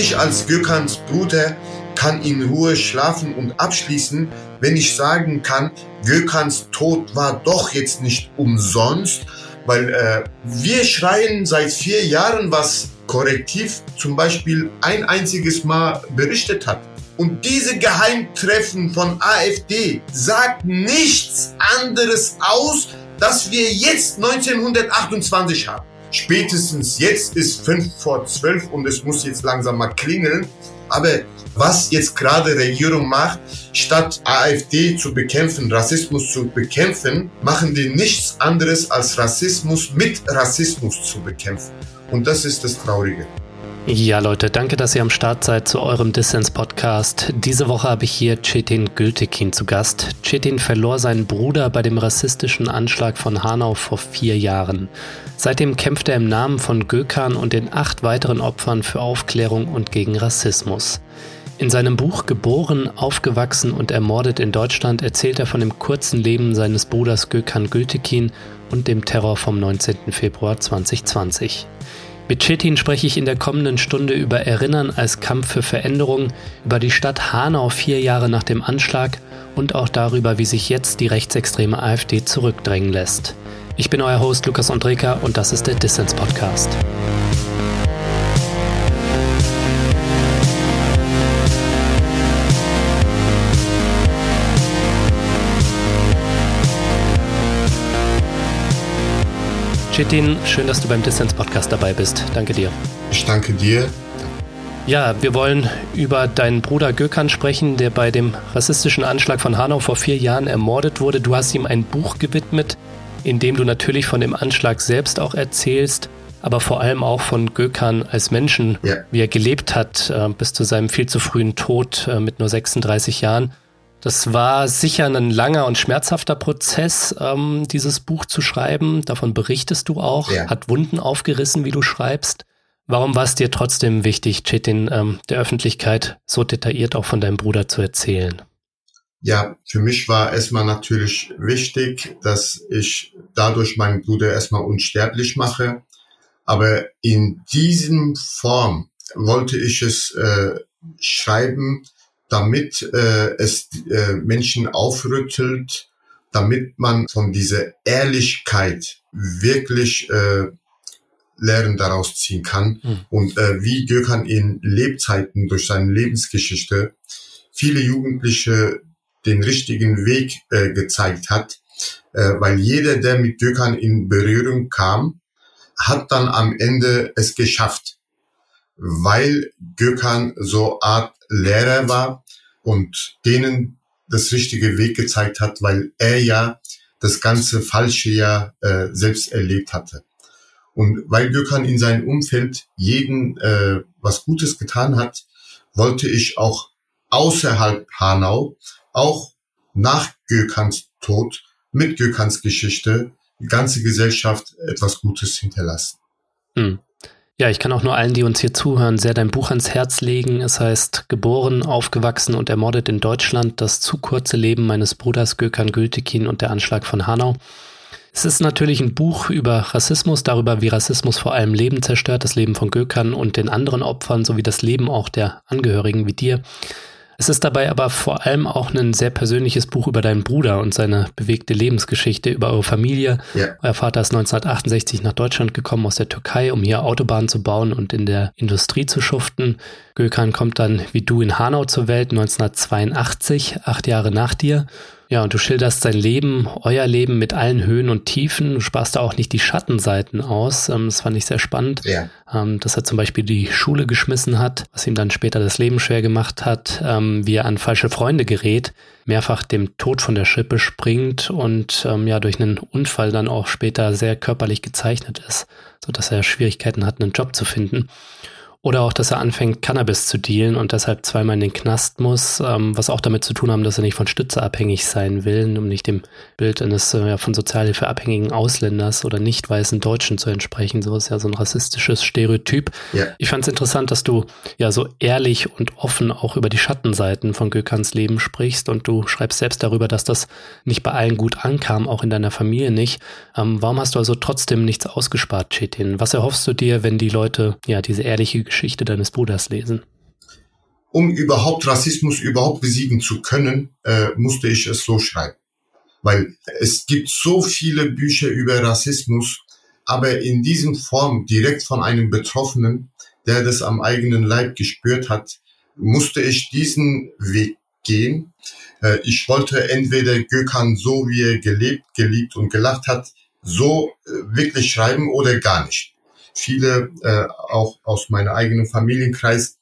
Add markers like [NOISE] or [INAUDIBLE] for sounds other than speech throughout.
ich als Gökans Bruder kann in Ruhe schlafen und abschließen, wenn ich sagen kann, Gökans Tod war doch jetzt nicht umsonst, weil äh, wir schreien seit vier Jahren, was Korrektiv zum Beispiel ein einziges Mal berichtet hat. Und diese Geheimtreffen von AfD sagt nichts anderes aus, dass wir jetzt 1928 haben. Spätestens jetzt ist fünf vor zwölf und es muss jetzt langsam mal klingeln. Aber was jetzt gerade Regierung macht, statt AfD zu bekämpfen, Rassismus zu bekämpfen, machen die nichts anderes als Rassismus mit Rassismus zu bekämpfen. Und das ist das Traurige. Ja, Leute, danke, dass ihr am Start seid zu eurem Dissens-Podcast. Diese Woche habe ich hier Cetin Gültekin zu Gast. Cetin verlor seinen Bruder bei dem rassistischen Anschlag von Hanau vor vier Jahren. Seitdem kämpft er im Namen von Gökhan und den acht weiteren Opfern für Aufklärung und gegen Rassismus. In seinem Buch Geboren, aufgewachsen und ermordet in Deutschland erzählt er von dem kurzen Leben seines Bruders Gökhan Gültekin und dem Terror vom 19. Februar 2020. Mit Chetin spreche ich in der kommenden Stunde über Erinnern als Kampf für Veränderung, über die Stadt Hanau vier Jahre nach dem Anschlag und auch darüber, wie sich jetzt die rechtsextreme AfD zurückdrängen lässt. Ich bin euer Host Lukas Andreka und das ist der Distance Podcast. Chetin, schön, dass du beim Distance Podcast dabei bist. Danke dir. Ich danke dir. Ja, wir wollen über deinen Bruder Gökhan sprechen, der bei dem rassistischen Anschlag von Hanau vor vier Jahren ermordet wurde. Du hast ihm ein Buch gewidmet, in dem du natürlich von dem Anschlag selbst auch erzählst, aber vor allem auch von Gökhan als Menschen, ja. wie er gelebt hat äh, bis zu seinem viel zu frühen Tod äh, mit nur 36 Jahren. Das war sicher ein langer und schmerzhafter Prozess, ähm, dieses Buch zu schreiben. Davon berichtest du auch. Ja. Hat Wunden aufgerissen, wie du schreibst. Warum war es dir trotzdem wichtig, Chetin, ähm, der Öffentlichkeit so detailliert auch von deinem Bruder zu erzählen? Ja, für mich war erstmal natürlich wichtig, dass ich dadurch meinen Bruder erstmal unsterblich mache. Aber in diesem Form wollte ich es äh, schreiben, damit äh, es äh, Menschen aufrüttelt, damit man von dieser Ehrlichkeit wirklich äh, Lehren daraus ziehen kann mhm. und äh, wie Gökhan in Lebzeiten durch seine Lebensgeschichte viele Jugendliche den richtigen Weg äh, gezeigt hat, äh, weil jeder, der mit Gökhan in Berührung kam, hat dann am Ende es geschafft, weil Gökhan so Art Lehrer war und denen das richtige Weg gezeigt hat, weil er ja das ganze Falsche ja äh, selbst erlebt hatte. Und weil Gökhan in seinem Umfeld jeden äh, was Gutes getan hat, wollte ich auch außerhalb Hanau, auch nach Gökhans Tod, mit Gökhans Geschichte, die ganze Gesellschaft etwas Gutes hinterlassen. Hm. Ja, ich kann auch nur allen, die uns hier zuhören, sehr dein Buch ans Herz legen. Es heißt Geboren, aufgewachsen und ermordet in Deutschland, das zu kurze Leben meines Bruders Gökhan Gültekin und der Anschlag von Hanau. Es ist natürlich ein Buch über Rassismus, darüber, wie Rassismus vor allem Leben zerstört, das Leben von Gökhan und den anderen Opfern sowie das Leben auch der Angehörigen wie dir. Es ist dabei aber vor allem auch ein sehr persönliches Buch über deinen Bruder und seine bewegte Lebensgeschichte, über eure Familie. Ja. Euer Vater ist 1968 nach Deutschland gekommen aus der Türkei, um hier Autobahnen zu bauen und in der Industrie zu schuften. Gökhan kommt dann wie du in Hanau zur Welt 1982, acht Jahre nach dir. Ja, und du schilderst sein Leben, euer Leben mit allen Höhen und Tiefen. Du sparst da auch nicht die Schattenseiten aus. Ähm, das fand ich sehr spannend. Ja. Ähm, dass er zum Beispiel die Schule geschmissen hat, was ihm dann später das Leben schwer gemacht hat, ähm, wie er an falsche Freunde gerät, mehrfach dem Tod von der Schippe springt und ja durch einen Unfall dann auch später sehr körperlich gezeichnet ist, so dass er Schwierigkeiten hat, einen Job zu finden. Oder auch, dass er anfängt, Cannabis zu dealen und deshalb zweimal in den Knast muss, ähm, was auch damit zu tun haben, dass er nicht von Stütze abhängig sein will, um nicht dem Bild eines äh, von Sozialhilfe abhängigen Ausländers oder nicht weißen Deutschen zu entsprechen. So ist ja so ein rassistisches Stereotyp. Ja. Ich fand es interessant, dass du ja so ehrlich und offen auch über die Schattenseiten von Gökans Leben sprichst und du schreibst selbst darüber, dass das nicht bei allen gut ankam, auch in deiner Familie nicht. Ähm, warum hast du also trotzdem nichts ausgespart, Chetin? Was erhoffst du dir, wenn die Leute ja diese ehrliche Geschichte deines Bruders lesen? Um überhaupt Rassismus überhaupt besiegen zu können, äh, musste ich es so schreiben. Weil es gibt so viele Bücher über Rassismus, aber in diesem Form direkt von einem Betroffenen, der das am eigenen Leib gespürt hat, musste ich diesen Weg gehen. Äh, ich wollte entweder Gökhan so, wie er gelebt, geliebt und gelacht hat, so äh, wirklich schreiben oder gar nicht. Viele, äh, auch aus meinem eigenen Familienkreis,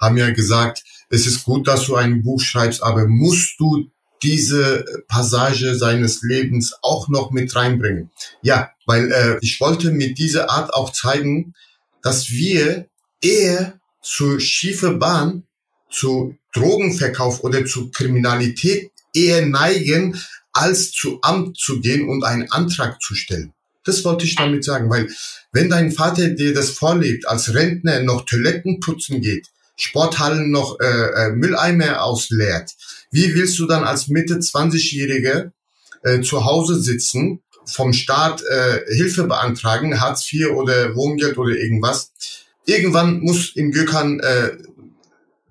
haben ja gesagt, es ist gut, dass du ein Buch schreibst, aber musst du diese Passage seines Lebens auch noch mit reinbringen? Ja, weil äh, ich wollte mit dieser Art auch zeigen, dass wir eher zur schiefe Bahn, zu Drogenverkauf oder zu Kriminalität eher neigen, als zu Amt zu gehen und einen Antrag zu stellen. Das wollte ich damit sagen, weil wenn dein Vater dir das vorlebt, als Rentner noch Toiletten putzen geht, Sporthallen noch äh, äh, Mülleimer ausleert, wie willst du dann als Mitte 20-Jährige äh, zu Hause sitzen, vom Staat äh, Hilfe beantragen, Hartz IV oder Wohngeld oder irgendwas? Irgendwann muss in Gökhan äh,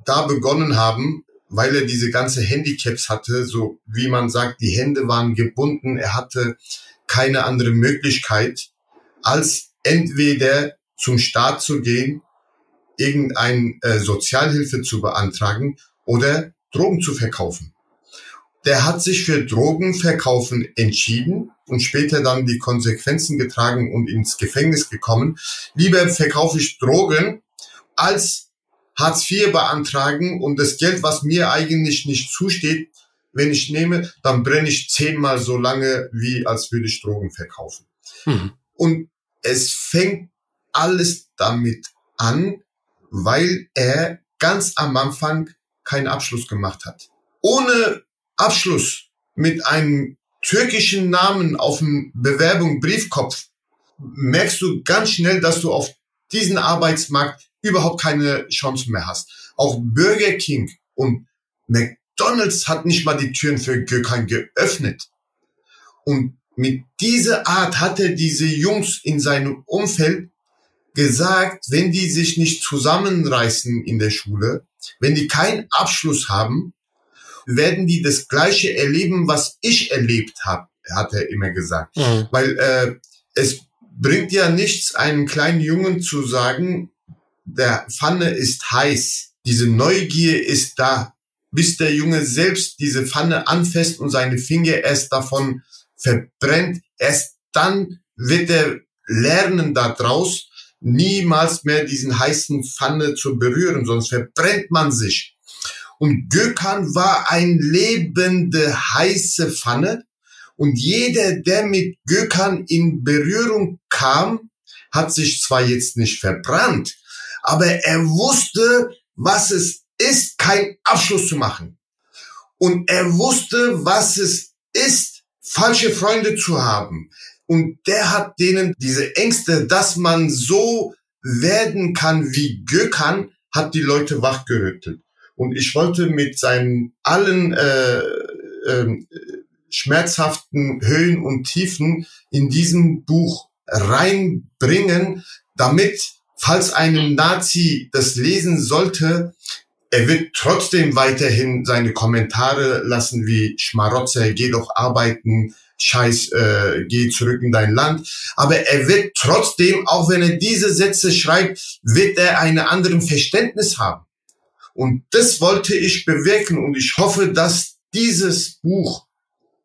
da begonnen haben, weil er diese ganze Handicaps hatte, so wie man sagt, die Hände waren gebunden, er hatte keine andere Möglichkeit, als entweder zum Staat zu gehen, irgendein äh, Sozialhilfe zu beantragen oder Drogen zu verkaufen. Der hat sich für Drogenverkaufen entschieden und später dann die Konsequenzen getragen und ins Gefängnis gekommen. Lieber verkaufe ich Drogen, als Hartz IV beantragen und das Geld, was mir eigentlich nicht zusteht, wenn ich nehme, dann brenne ich zehnmal so lange, wie als würde ich Drogen verkaufen. Mhm. Und es fängt alles damit an, weil er ganz am Anfang keinen Abschluss gemacht hat. Ohne Abschluss mit einem türkischen Namen auf dem Bewerbung Briefkopf merkst du ganz schnell, dass du auf diesen Arbeitsmarkt überhaupt keine Chance mehr hast. Auch Burger King und McDonald's hat nicht mal die Türen für Gökhan geöffnet. Und mit dieser Art hat er diese Jungs in seinem Umfeld gesagt, wenn die sich nicht zusammenreißen in der Schule, wenn die keinen Abschluss haben, werden die das Gleiche erleben, was ich erlebt habe, hat er immer gesagt. Mhm. Weil äh, es bringt ja nichts, einem kleinen Jungen zu sagen, der Pfanne ist heiß, diese Neugier ist da, bis der Junge selbst diese Pfanne anfasst und seine Finger erst davon verbrennt, erst dann wird er lernen daraus, niemals mehr diesen heißen Pfanne zu berühren, sonst verbrennt man sich. Und Gökhan war ein lebende heiße Pfanne und jeder, der mit Gökhan in Berührung kam, hat sich zwar jetzt nicht verbrannt, aber er wusste, was es ist, keinen Abschluss zu machen. Und er wusste, was es ist, falsche Freunde zu haben. Und der hat denen diese Ängste, dass man so werden kann wie Gökhan, hat die Leute wachgerüttelt. Und ich wollte mit seinen allen äh, äh, schmerzhaften Höhen und Tiefen in diesem Buch reinbringen, damit falls ein Nazi das lesen sollte, er wird trotzdem weiterhin seine Kommentare lassen wie Schmarotzer, geh doch arbeiten, Scheiß, äh, geh zurück in dein Land. Aber er wird trotzdem, auch wenn er diese Sätze schreibt, wird er eine anderen Verständnis haben. Und das wollte ich bewirken und ich hoffe, dass dieses Buch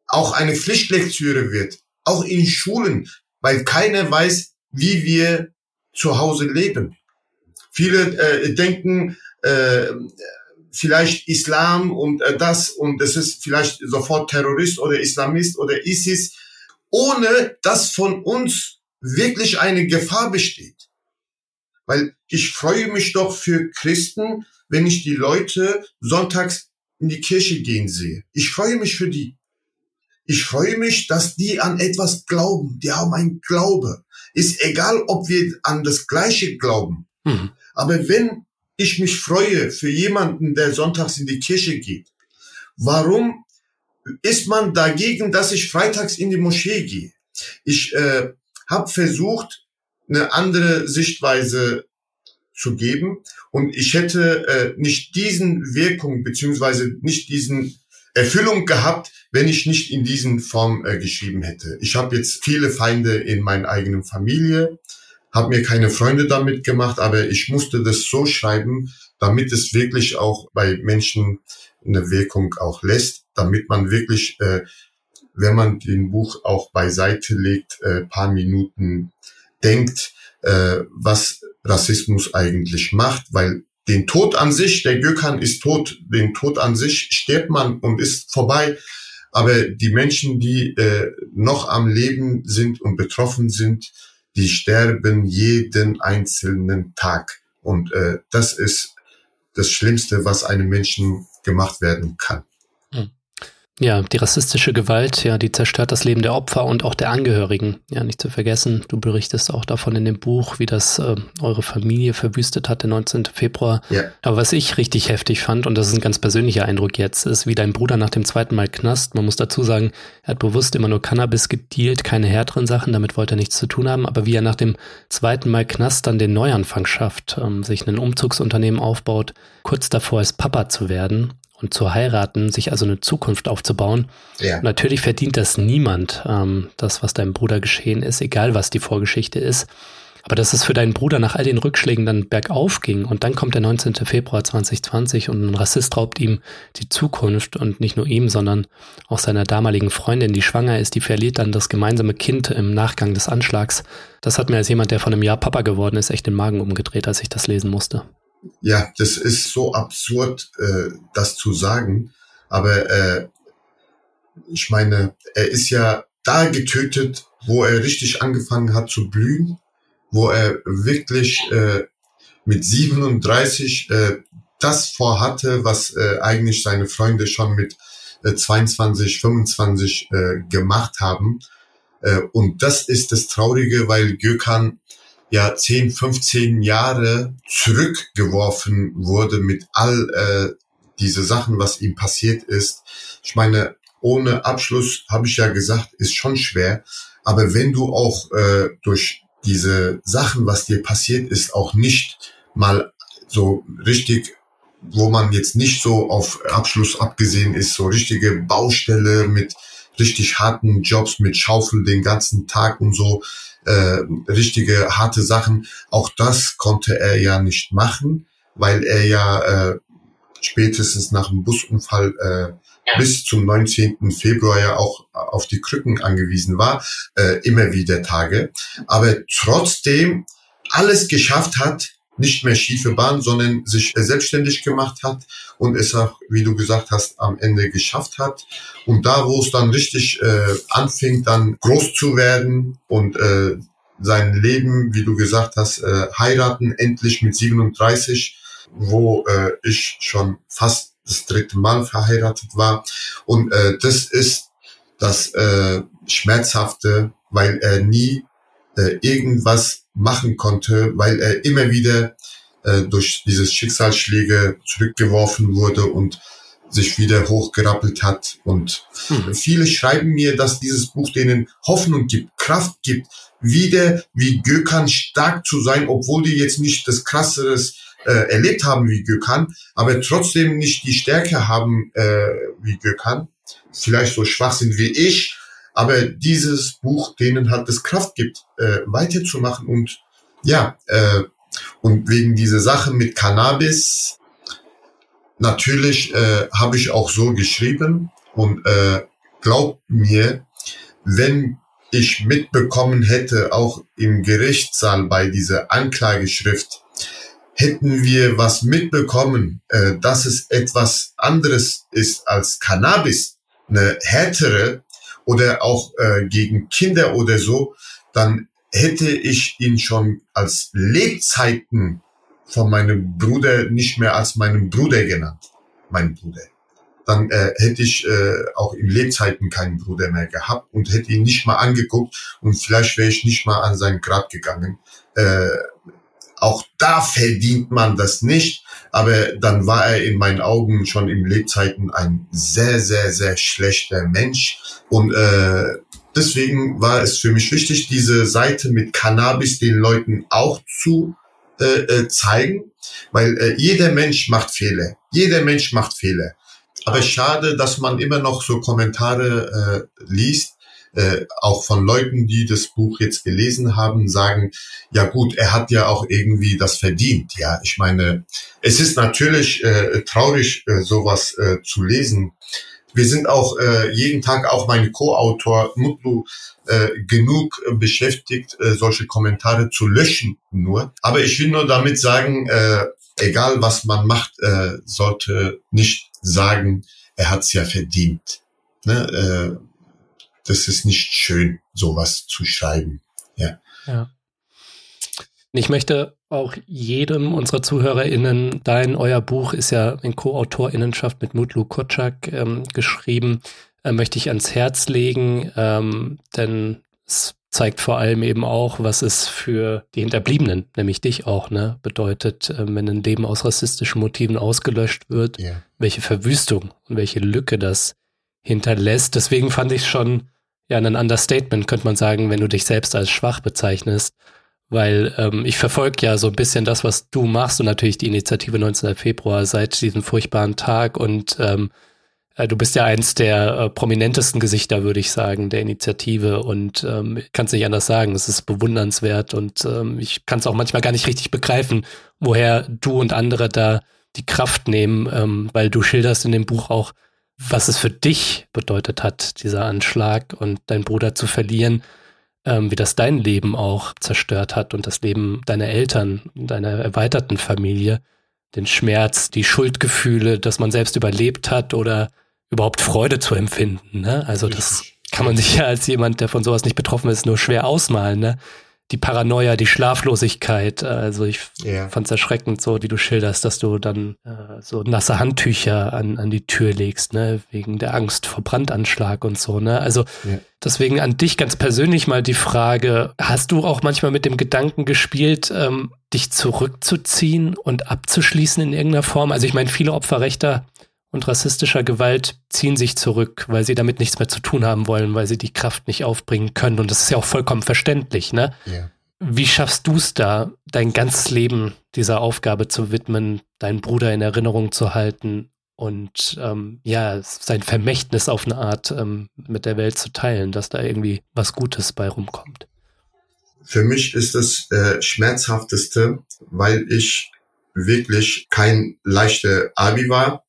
auch eine Pflichtlektüre wird, auch in Schulen, weil keiner weiß, wie wir zu Hause leben. Viele äh, denken äh, vielleicht Islam und äh, das und es ist vielleicht sofort Terrorist oder Islamist oder ISIS, ohne dass von uns wirklich eine Gefahr besteht. Weil ich freue mich doch für Christen, wenn ich die Leute sonntags in die Kirche gehen sehe. Ich freue mich für die. Ich freue mich, dass die an etwas glauben. Die haben ein Glaube. Ist egal, ob wir an das Gleiche glauben. Mhm. Aber wenn ich mich freue für jemanden, der sonntags in die Kirche geht, warum ist man dagegen, dass ich freitags in die Moschee gehe? Ich äh, habe versucht, eine andere Sichtweise zu geben. Und ich hätte äh, nicht diesen Wirkung beziehungsweise nicht diesen Erfüllung gehabt, wenn ich nicht in diesen Form äh, geschrieben hätte. Ich habe jetzt viele Feinde in meiner eigenen Familie, habe mir keine Freunde damit gemacht, aber ich musste das so schreiben, damit es wirklich auch bei Menschen eine Wirkung auch lässt, damit man wirklich, äh, wenn man den Buch auch beiseite legt, äh, paar Minuten denkt, äh, was Rassismus eigentlich macht, weil den Tod an sich, der Gökhan ist tot, den Tod an sich stirbt man und ist vorbei. Aber die Menschen, die äh, noch am Leben sind und betroffen sind, die sterben jeden einzelnen Tag. Und äh, das ist das Schlimmste, was einem Menschen gemacht werden kann. Ja, die rassistische Gewalt, ja, die zerstört das Leben der Opfer und auch der Angehörigen. Ja, nicht zu vergessen, du berichtest auch davon in dem Buch, wie das äh, eure Familie verwüstet hat, der 19. Februar. Ja. Aber was ich richtig heftig fand, und das ist ein ganz persönlicher Eindruck jetzt, ist, wie dein Bruder nach dem zweiten Mal Knast, man muss dazu sagen, er hat bewusst immer nur Cannabis gedealt, keine härteren Sachen, damit wollte er nichts zu tun haben, aber wie er nach dem zweiten Mal Knast dann den Neuanfang schafft, ähm, sich ein Umzugsunternehmen aufbaut, kurz davor ist, Papa zu werden und zu heiraten, sich also eine Zukunft aufzubauen. Ja. Natürlich verdient das niemand, ähm, das, was deinem Bruder geschehen ist, egal was die Vorgeschichte ist. Aber dass es für deinen Bruder nach all den Rückschlägen dann bergauf ging und dann kommt der 19. Februar 2020 und ein Rassist raubt ihm die Zukunft und nicht nur ihm, sondern auch seiner damaligen Freundin, die schwanger ist, die verliert dann das gemeinsame Kind im Nachgang des Anschlags. Das hat mir als jemand, der von einem Jahr Papa geworden ist, echt den Magen umgedreht, als ich das lesen musste ja, das ist so absurd, äh, das zu sagen. Aber äh, ich meine, er ist ja da getötet, wo er richtig angefangen hat zu blühen, wo er wirklich äh, mit 37 äh, das vorhatte, was äh, eigentlich seine Freunde schon mit äh, 22, 25 äh, gemacht haben. Äh, und das ist das Traurige, weil Gökhan ja 10, 15 Jahre zurückgeworfen wurde mit all äh, diese Sachen, was ihm passiert ist. Ich meine, ohne Abschluss, habe ich ja gesagt, ist schon schwer. Aber wenn du auch äh, durch diese Sachen, was dir passiert ist, auch nicht mal so richtig, wo man jetzt nicht so auf Abschluss abgesehen ist, so richtige Baustelle mit richtig harten Jobs, mit Schaufel den ganzen Tag und so, äh, richtige harte Sachen. Auch das konnte er ja nicht machen, weil er ja äh, spätestens nach dem Busunfall äh, ja. bis zum 19. Februar ja auch auf die Krücken angewiesen war, äh, immer wieder Tage. Aber trotzdem alles geschafft hat, nicht mehr schiefe Bahn, sondern sich selbstständig gemacht hat und es auch, wie du gesagt hast, am Ende geschafft hat. Und da, wo es dann richtig äh, anfing, dann groß zu werden und äh, sein Leben, wie du gesagt hast, äh, heiraten, endlich mit 37, wo äh, ich schon fast das dritte Mal verheiratet war. Und äh, das ist das äh, Schmerzhafte, weil er nie äh, irgendwas machen konnte, weil er immer wieder äh, durch dieses Schicksalsschläge zurückgeworfen wurde und sich wieder hochgerappelt hat. Und mhm. viele schreiben mir, dass dieses Buch denen Hoffnung gibt, Kraft gibt, wieder wie Gökhan stark zu sein, obwohl die jetzt nicht das krasseres äh, erlebt haben wie Gökhan, aber trotzdem nicht die Stärke haben äh, wie Gökhan, vielleicht so schwach sind wie ich, aber dieses Buch denen halt das Kraft gibt, äh, weiterzumachen und ja, äh, und wegen dieser Sache mit Cannabis, natürlich äh, habe ich auch so geschrieben und äh, glaubt mir, wenn ich mitbekommen hätte, auch im Gerichtssaal bei dieser Anklageschrift, hätten wir was mitbekommen, äh, dass es etwas anderes ist als Cannabis, eine härtere oder auch äh, gegen Kinder oder so, dann hätte ich ihn schon als Lebzeiten von meinem Bruder nicht mehr als meinen Bruder genannt, mein Bruder. Dann äh, hätte ich äh, auch in Lebzeiten keinen Bruder mehr gehabt und hätte ihn nicht mal angeguckt und vielleicht wäre ich nicht mal an sein Grab gegangen. Äh, auch da verdient man das nicht, aber dann war er in meinen Augen schon in Lebzeiten ein sehr, sehr, sehr schlechter Mensch und äh, deswegen war es für mich wichtig, diese Seite mit Cannabis den Leuten auch zu äh, äh, zeigen, weil äh, jeder Mensch macht Fehler. Jeder Mensch macht Fehler. Aber schade, dass man immer noch so Kommentare äh, liest, äh, auch von Leuten, die das Buch jetzt gelesen haben, sagen, ja gut, er hat ja auch irgendwie das verdient. Ja, ich meine, es ist natürlich äh, traurig, äh, sowas äh, zu lesen. Wir sind auch äh, jeden Tag, auch mein Co-Autor Mutlu, äh, genug beschäftigt, äh, solche Kommentare zu löschen nur. Aber ich will nur damit sagen, äh, egal was man macht, äh, sollte nicht sagen, er hat's ja verdient. Ne? Äh, das ist nicht schön, sowas zu schreiben. Ja. ja. Ich möchte auch jedem unserer ZuhörerInnen, dein, euer Buch ist ja in Co-AutorInnenschaft mit Mutlu Kotschak ähm, geschrieben, äh, möchte ich ans Herz legen, ähm, denn es zeigt vor allem eben auch, was es für die Hinterbliebenen, nämlich dich auch, ne, bedeutet, äh, wenn ein Leben aus rassistischen Motiven ausgelöscht wird, yeah. welche Verwüstung und welche Lücke das hinterlässt. Deswegen fand ich schon ja ein Understatement, könnte man sagen, wenn du dich selbst als schwach bezeichnest. Weil ähm, ich verfolge ja so ein bisschen das, was du machst und natürlich die Initiative 19. Februar seit diesem furchtbaren Tag und ähm, äh, du bist ja eins der äh, prominentesten Gesichter, würde ich sagen, der Initiative und ähm, kann es nicht anders sagen. Es ist bewundernswert und ähm, ich kann es auch manchmal gar nicht richtig begreifen, woher du und andere da die Kraft nehmen, ähm, weil du schilderst in dem Buch auch, was es für dich bedeutet hat, dieser Anschlag und deinen Bruder zu verlieren, ähm, wie das dein Leben auch zerstört hat und das Leben deiner Eltern, deiner erweiterten Familie, den Schmerz, die Schuldgefühle, dass man selbst überlebt hat oder überhaupt Freude zu empfinden. Ne? Also das kann man sich ja als jemand, der von sowas nicht betroffen ist, nur schwer ausmalen. Ne? Die Paranoia, die Schlaflosigkeit. Also ich yeah. fand es erschreckend, so wie du schilderst, dass du dann äh, so nasse Handtücher an, an die Tür legst, ne, wegen der Angst vor Brandanschlag und so, ne? Also yeah. deswegen an dich ganz persönlich mal die Frage, hast du auch manchmal mit dem Gedanken gespielt, ähm, dich zurückzuziehen und abzuschließen in irgendeiner Form? Also ich meine, viele Opferrechter und rassistischer Gewalt ziehen sich zurück, weil sie damit nichts mehr zu tun haben wollen, weil sie die Kraft nicht aufbringen können. Und das ist ja auch vollkommen verständlich, ne? Ja. Wie schaffst du es da, dein ganzes Leben dieser Aufgabe zu widmen, deinen Bruder in Erinnerung zu halten und ähm, ja, sein Vermächtnis auf eine Art ähm, mit der Welt zu teilen, dass da irgendwie was Gutes bei rumkommt? Für mich ist das äh, schmerzhafteste, weil ich wirklich kein leichter Abi war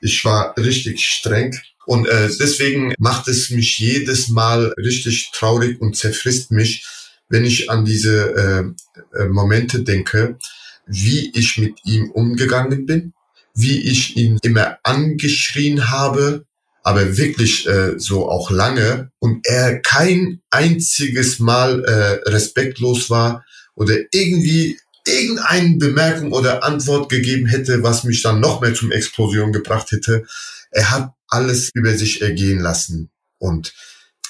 ich war richtig streng. Und äh, deswegen macht es mich jedes Mal richtig traurig und zerfrisst mich, wenn ich an diese äh, äh, Momente denke, wie ich mit ihm umgegangen bin, wie ich ihn immer angeschrien habe, aber wirklich äh, so auch lange und er kein einziges Mal äh, respektlos war oder irgendwie irgendeine Bemerkung oder Antwort gegeben hätte, was mich dann noch mehr zum Explosion gebracht hätte. Er hat alles über sich ergehen lassen. Und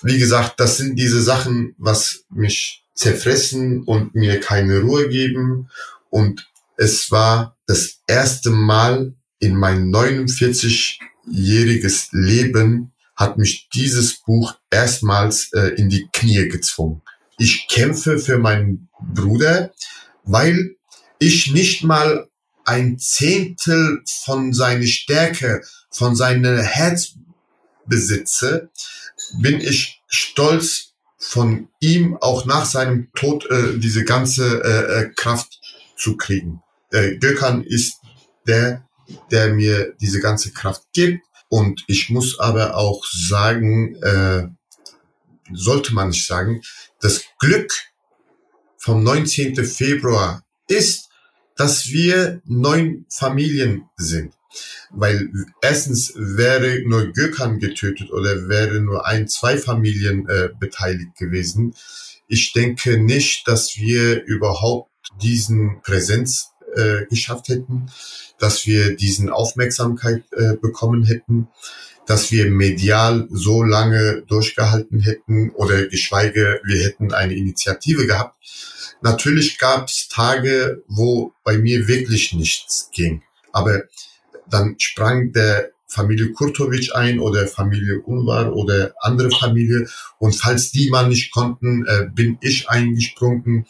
wie gesagt, das sind diese Sachen, was mich zerfressen und mir keine Ruhe geben. Und es war das erste Mal in mein 49-jähriges Leben hat mich dieses Buch erstmals äh, in die Knie gezwungen. Ich kämpfe für meinen Bruder, weil ich nicht mal ein Zehntel von seiner Stärke, von seinem Herz besitze, bin ich stolz von ihm auch nach seinem Tod äh, diese ganze äh, äh Kraft zu kriegen. Äh, Gökhan ist der, der mir diese ganze Kraft gibt. Und ich muss aber auch sagen, äh, sollte man nicht sagen, das Glück vom 19. Februar ist, dass wir neun Familien sind. Weil erstens wäre nur Gökhan getötet oder wäre nur ein, zwei Familien äh, beteiligt gewesen. Ich denke nicht, dass wir überhaupt diesen Präsenz äh, geschafft hätten, dass wir diesen Aufmerksamkeit äh, bekommen hätten, dass wir medial so lange durchgehalten hätten oder geschweige, wir hätten eine Initiative gehabt. Natürlich gab es Tage, wo bei mir wirklich nichts ging. Aber dann sprang der Familie Kurtovic ein oder Familie Unvar oder andere Familie. Und falls die mal nicht konnten, äh, bin ich eingesprungen.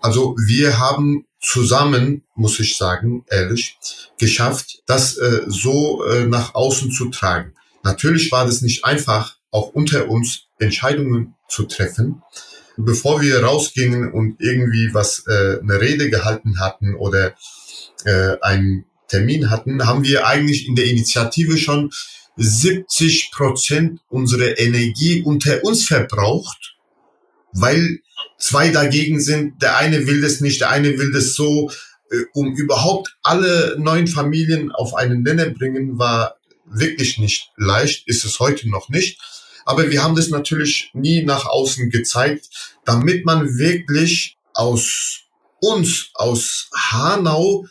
Also wir haben zusammen, muss ich sagen, ehrlich, geschafft, das äh, so äh, nach außen zu tragen. Natürlich war das nicht einfach, auch unter uns Entscheidungen zu treffen. Bevor wir rausgingen und irgendwie was äh, eine Rede gehalten hatten oder äh, einen Termin hatten, haben wir eigentlich in der Initiative schon 70 Prozent unserer Energie unter uns verbraucht, weil zwei dagegen sind. Der eine will das nicht, der eine will das so. Äh, um überhaupt alle neuen Familien auf einen Nenner bringen, war wirklich nicht leicht, ist es heute noch nicht. Aber wir haben das natürlich nie nach außen gezeigt, damit man wirklich aus uns, aus Hanau,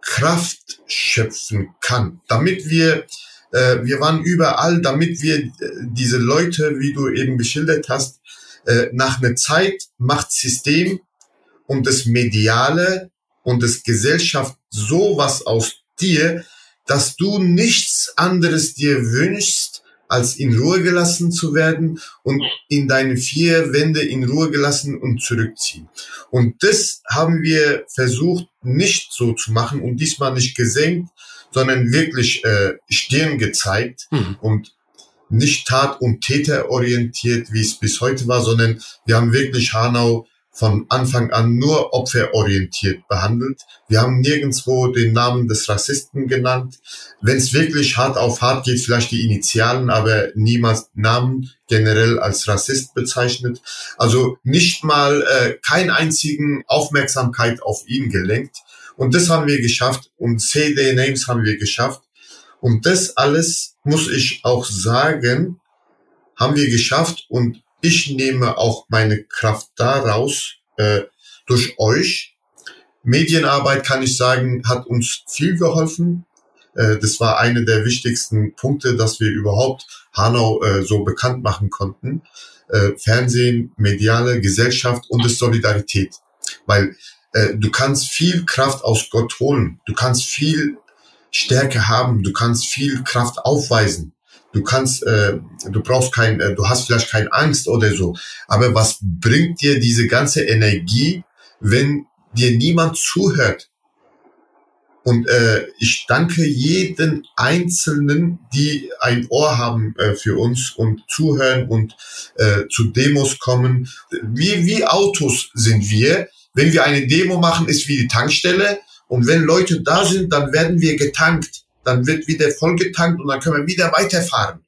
Kraft schöpfen kann, damit wir äh, wir waren überall, damit wir äh, diese Leute, wie du eben geschildert hast, äh, nach einer Zeit macht System und das Mediale und das Gesellschaft sowas aus dir, dass du nichts anderes dir wünschst, als in Ruhe gelassen zu werden und in deine vier Wände in Ruhe gelassen und zurückziehen. Und das haben wir versucht nicht so zu machen und diesmal nicht gesenkt, sondern wirklich äh, Stirn gezeigt mhm. und nicht Tat- und Täter orientiert, wie es bis heute war, sondern wir haben wirklich Hanau von Anfang an nur opferorientiert behandelt. Wir haben nirgendwo den Namen des Rassisten genannt. Wenn es wirklich hart auf hart geht, vielleicht die Initialen, aber niemals Namen generell als Rassist bezeichnet. Also nicht mal äh, kein einzigen Aufmerksamkeit auf ihn gelenkt. Und das haben wir geschafft und Their Names haben wir geschafft. Und das alles, muss ich auch sagen, haben wir geschafft und ich nehme auch meine Kraft daraus äh, durch euch. Medienarbeit, kann ich sagen, hat uns viel geholfen. Äh, das war eine der wichtigsten Punkte, dass wir überhaupt Hanau äh, so bekannt machen konnten. Äh, Fernsehen, mediale Gesellschaft und das Solidarität. Weil äh, du kannst viel Kraft aus Gott holen. Du kannst viel Stärke haben. Du kannst viel Kraft aufweisen. Du kannst, äh, du brauchst kein, äh, du hast vielleicht keine Angst oder so. Aber was bringt dir diese ganze Energie, wenn dir niemand zuhört? Und äh, ich danke jeden Einzelnen, die ein Ohr haben äh, für uns und zuhören und äh, zu Demos kommen. Wie, wie Autos sind wir. Wenn wir eine Demo machen, ist wie die Tankstelle. Und wenn Leute da sind, dann werden wir getankt dann wird wieder vollgetankt und dann können wir wieder weiterfahren.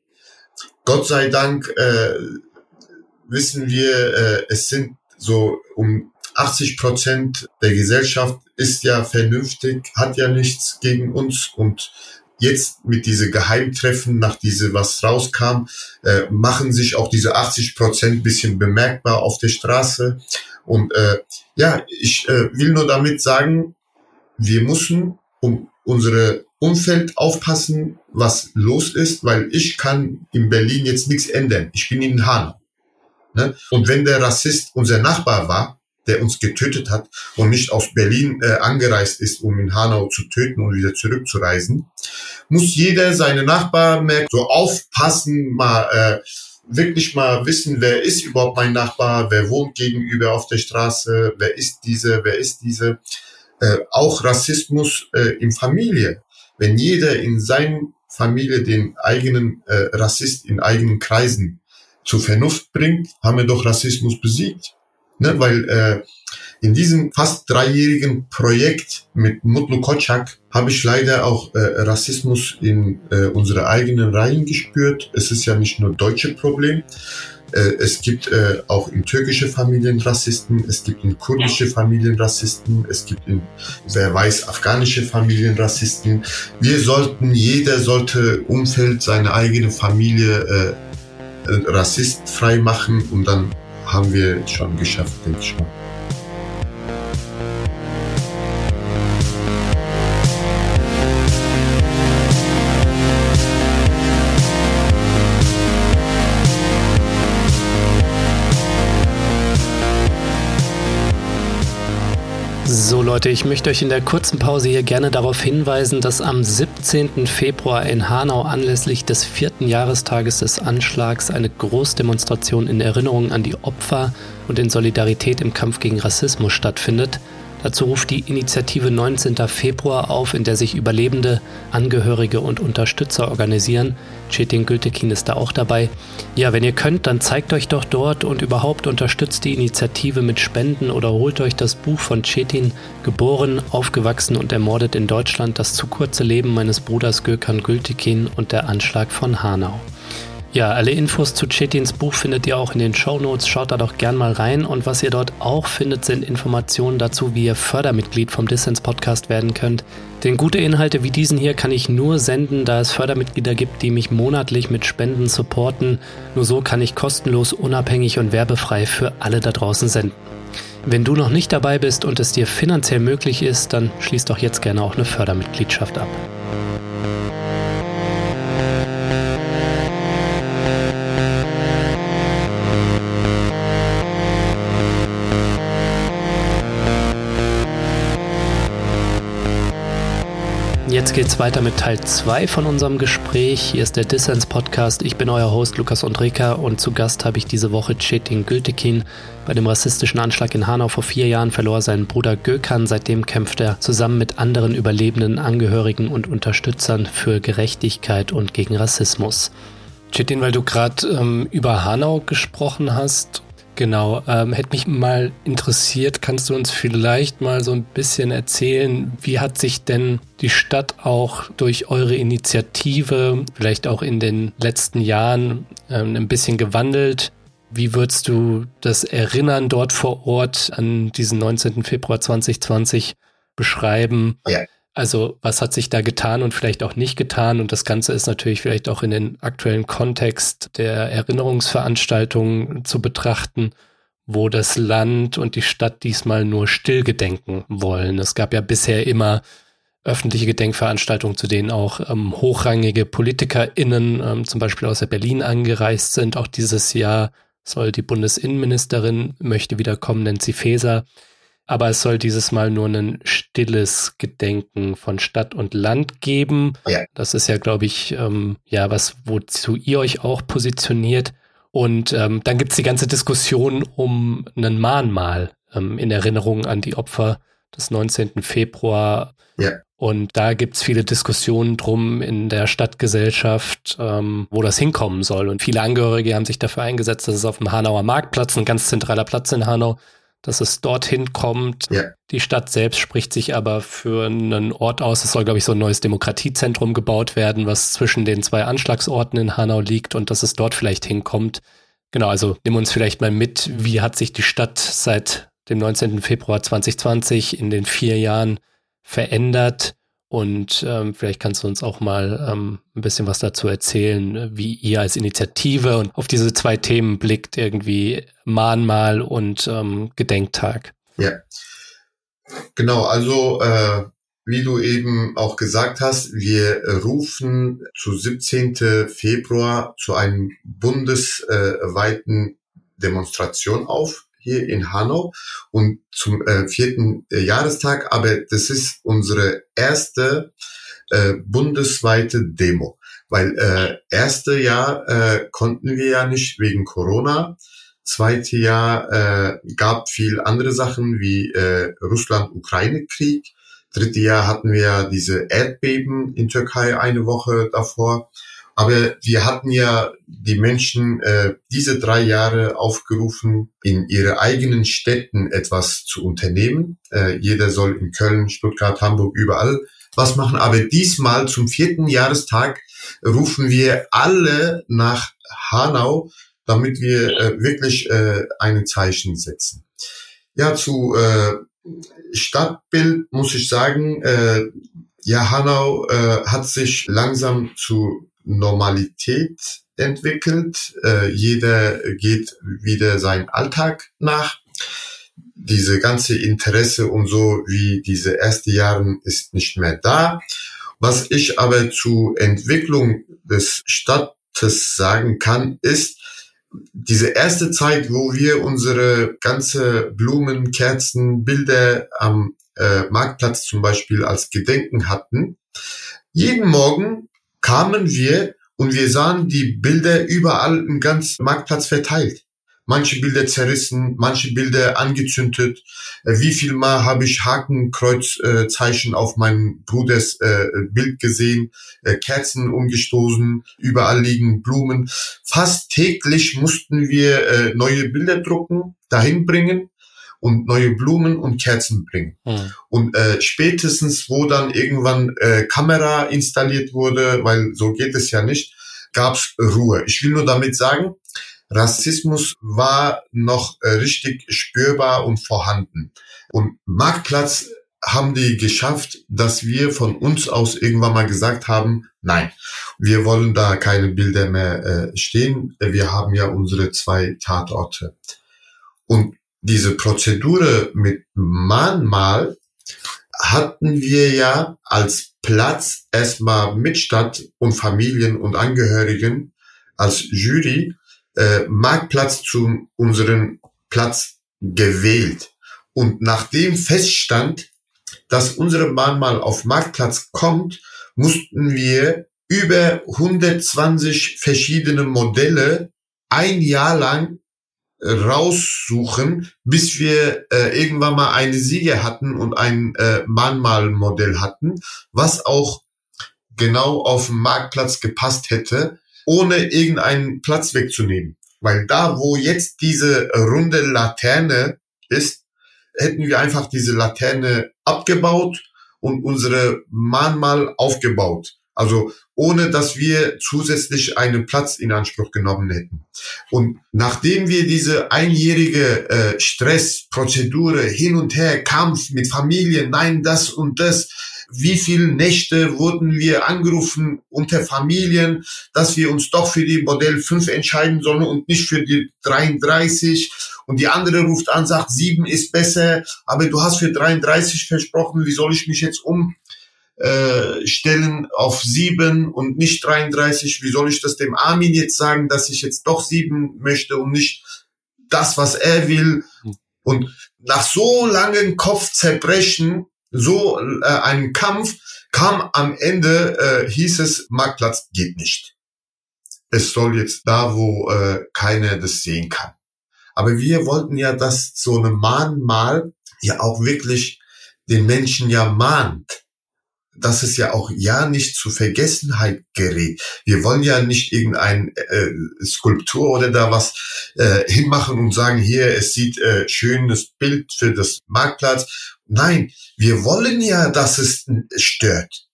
Gott sei Dank äh, wissen wir, äh, es sind so um 80 Prozent der Gesellschaft ist ja vernünftig, hat ja nichts gegen uns und jetzt mit diese Geheimtreffen, nach diese was rauskam, äh, machen sich auch diese 80 Prozent bisschen bemerkbar auf der Straße. Und äh, ja, ich äh, will nur damit sagen, wir müssen, um unsere Umfeld aufpassen, was los ist, weil ich kann in Berlin jetzt nichts ändern. Ich bin in Hanau. Ne? Und wenn der Rassist unser Nachbar war, der uns getötet hat und nicht aus Berlin äh, angereist ist, um in Hanau zu töten und wieder zurückzureisen, muss jeder seine Nachbar merken, so aufpassen, mal äh, wirklich mal wissen, wer ist überhaupt mein Nachbar, wer wohnt gegenüber auf der Straße, wer ist diese, wer ist diese. Äh, auch Rassismus äh, in Familie wenn jeder in seiner Familie den eigenen äh, Rassist in eigenen Kreisen zur Vernunft bringt, haben wir doch Rassismus besiegt. Ne? Weil äh, in diesem fast dreijährigen Projekt mit Mutlu Kocak habe ich leider auch äh, Rassismus in äh, unsere eigenen Reihen gespürt. Es ist ja nicht nur deutsche Problem, es gibt äh, auch in türkische Familien Rassisten, es gibt in kurdische Familien Rassisten, es gibt in, wer weiß, afghanische Familien Rassisten. Wir sollten, jeder sollte Umfeld, seine eigene Familie äh, rassistfrei machen und dann haben wir schon geschafft, denke ich mal. Leute, ich möchte euch in der kurzen Pause hier gerne darauf hinweisen, dass am 17. Februar in Hanau anlässlich des vierten Jahrestages des Anschlags eine Großdemonstration in Erinnerung an die Opfer und in Solidarität im Kampf gegen Rassismus stattfindet. Dazu ruft die Initiative 19. Februar auf, in der sich Überlebende, Angehörige und Unterstützer organisieren. Chetin Gültekin ist da auch dabei. Ja, wenn ihr könnt, dann zeigt euch doch dort und überhaupt unterstützt die Initiative mit Spenden oder holt euch das Buch von Chetin, geboren, aufgewachsen und ermordet in Deutschland, das zu kurze Leben meines Bruders Gökhan Gültekin und der Anschlag von Hanau. Ja, alle Infos zu Chetins Buch findet ihr auch in den Show Notes. Schaut da doch gern mal rein. Und was ihr dort auch findet, sind Informationen dazu, wie ihr Fördermitglied vom Dissens Podcast werden könnt. Denn gute Inhalte wie diesen hier kann ich nur senden, da es Fördermitglieder gibt, die mich monatlich mit Spenden supporten. Nur so kann ich kostenlos, unabhängig und werbefrei für alle da draußen senden. Wenn du noch nicht dabei bist und es dir finanziell möglich ist, dann schließ doch jetzt gerne auch eine Fördermitgliedschaft ab. Jetzt geht's weiter mit Teil 2 von unserem Gespräch. Hier ist der Dissens Podcast. Ich bin euer Host Lukas Andreka und zu Gast habe ich diese Woche Cetin Gültekin. Bei dem rassistischen Anschlag in Hanau vor vier Jahren verlor sein Bruder Gökhan. Seitdem kämpft er zusammen mit anderen überlebenden Angehörigen und Unterstützern für Gerechtigkeit und gegen Rassismus. Cetin, weil du gerade ähm, über Hanau gesprochen hast Genau, ähm, hätte mich mal interessiert, kannst du uns vielleicht mal so ein bisschen erzählen, wie hat sich denn die Stadt auch durch eure Initiative, vielleicht auch in den letzten Jahren, ähm, ein bisschen gewandelt? Wie würdest du das Erinnern dort vor Ort an diesen 19. Februar 2020 beschreiben? Ja. Also was hat sich da getan und vielleicht auch nicht getan? Und das Ganze ist natürlich vielleicht auch in den aktuellen Kontext der Erinnerungsveranstaltungen zu betrachten, wo das Land und die Stadt diesmal nur still gedenken wollen. Es gab ja bisher immer öffentliche Gedenkveranstaltungen, zu denen auch ähm, hochrangige PolitikerInnen, ähm, zum Beispiel aus der Berlin angereist sind. Auch dieses Jahr soll die Bundesinnenministerin möchte wiederkommen, Nancy Faeser aber es soll dieses Mal nur ein stilles Gedenken von Stadt und Land geben. Ja. Das ist ja, glaube ich, ähm, ja, was, wozu ihr euch auch positioniert. Und ähm, dann gibt's die ganze Diskussion um ein Mahnmal ähm, in Erinnerung an die Opfer des 19. Februar. Ja. Und da gibt's viele Diskussionen drum in der Stadtgesellschaft, ähm, wo das hinkommen soll. Und viele Angehörige haben sich dafür eingesetzt, dass es auf dem Hanauer Marktplatz, ein ganz zentraler Platz in Hanau, dass es dorthin kommt. Ja. Die Stadt selbst spricht sich aber für einen Ort aus. Es soll, glaube ich, so ein neues Demokratiezentrum gebaut werden, was zwischen den zwei Anschlagsorten in Hanau liegt und dass es dort vielleicht hinkommt. Genau, also nimm uns vielleicht mal mit, wie hat sich die Stadt seit dem 19. Februar 2020 in den vier Jahren verändert? Und ähm, vielleicht kannst du uns auch mal ähm, ein bisschen was dazu erzählen, wie ihr als Initiative und auf diese zwei Themen blickt, irgendwie Mahnmal und ähm, Gedenktag. Ja, genau. Also äh, wie du eben auch gesagt hast, wir rufen zu 17. Februar zu einem bundesweiten Demonstration auf hier in Hanau und zum äh, vierten äh, Jahrestag, aber das ist unsere erste äh, bundesweite Demo, weil äh, erste Jahr äh, konnten wir ja nicht wegen Corona. Zweite Jahr äh, gab viel andere Sachen wie äh, Russland-Ukraine-Krieg. Dritte Jahr hatten wir diese Erdbeben in Türkei eine Woche davor. Aber wir hatten ja die Menschen äh, diese drei Jahre aufgerufen, in ihre eigenen Städten etwas zu unternehmen. Äh, jeder soll in Köln, Stuttgart, Hamburg, überall was machen. Aber diesmal zum vierten Jahrestag rufen wir alle nach Hanau, damit wir äh, wirklich äh, ein Zeichen setzen. Ja, zu äh, Stadtbild muss ich sagen, äh, ja, Hanau äh, hat sich langsam zu Normalität entwickelt. Äh, jeder geht wieder seinen Alltag nach. Diese ganze Interesse und so wie diese erste Jahren ist nicht mehr da. Was ich aber zur Entwicklung des Stadtes sagen kann, ist, diese erste Zeit, wo wir unsere ganze Blumen, Kerzen, Bilder am äh, Marktplatz zum Beispiel als Gedenken hatten, jeden Morgen kamen wir und wir sahen die Bilder überall im ganzen Marktplatz verteilt. manche Bilder zerrissen, manche Bilder angezündet. Äh, wie viel Mal habe ich Hakenkreuzzeichen äh, auf meinem Bruders Bild gesehen, äh, Kerzen umgestoßen, überall liegen Blumen. Fast täglich mussten wir äh, neue Bilder drucken, dahin bringen und neue Blumen und Kerzen bringen. Mhm. Und äh, spätestens, wo dann irgendwann äh, Kamera installiert wurde, weil so geht es ja nicht, gab's Ruhe. Ich will nur damit sagen, Rassismus war noch äh, richtig spürbar und vorhanden. Und Marktplatz haben die geschafft, dass wir von uns aus irgendwann mal gesagt haben, nein, wir wollen da keine Bilder mehr äh, stehen. Wir haben ja unsere zwei Tatorte. Und diese Prozedure mit Mahnmal hatten wir ja als Platz erstmal mit Stadt und Familien und Angehörigen als Jury äh, Marktplatz zu unserem Platz gewählt. Und nachdem feststand, dass unsere Mahnmal auf Marktplatz kommt, mussten wir über 120 verschiedene Modelle ein Jahr lang raussuchen, bis wir äh, irgendwann mal eine Siege hatten und ein äh, Mahnmalmodell hatten, was auch genau auf dem Marktplatz gepasst hätte, ohne irgendeinen Platz wegzunehmen. Weil da, wo jetzt diese runde Laterne ist, hätten wir einfach diese Laterne abgebaut und unsere Mahnmal aufgebaut. Also ohne dass wir zusätzlich einen Platz in Anspruch genommen hätten. Und nachdem wir diese einjährige äh, Stressprozedure hin und her, Kampf mit Familien, nein, das und das, wie viele Nächte wurden wir angerufen unter Familien, dass wir uns doch für die Modell 5 entscheiden sollen und nicht für die 33. Und die andere ruft an, sagt, 7 ist besser, aber du hast für 33 versprochen, wie soll ich mich jetzt um äh, stellen auf sieben und nicht 33. Wie soll ich das dem Armin jetzt sagen, dass ich jetzt doch sieben möchte und nicht das, was er will? Und nach so langen Kopfzerbrechen, so äh, einem Kampf, kam am Ende, äh, hieß es, Marktplatz geht nicht. Es soll jetzt da, wo äh, keiner das sehen kann. Aber wir wollten ja, dass so eine Mahnmal ja auch wirklich den Menschen ja mahnt dass es ja auch ja nicht zu Vergessenheit gerät. Wir wollen ja nicht irgendein äh, Skulptur oder da was äh, hinmachen und sagen, hier, es sieht äh, schönes Bild für das Marktplatz. Nein, wir wollen ja, dass es stört.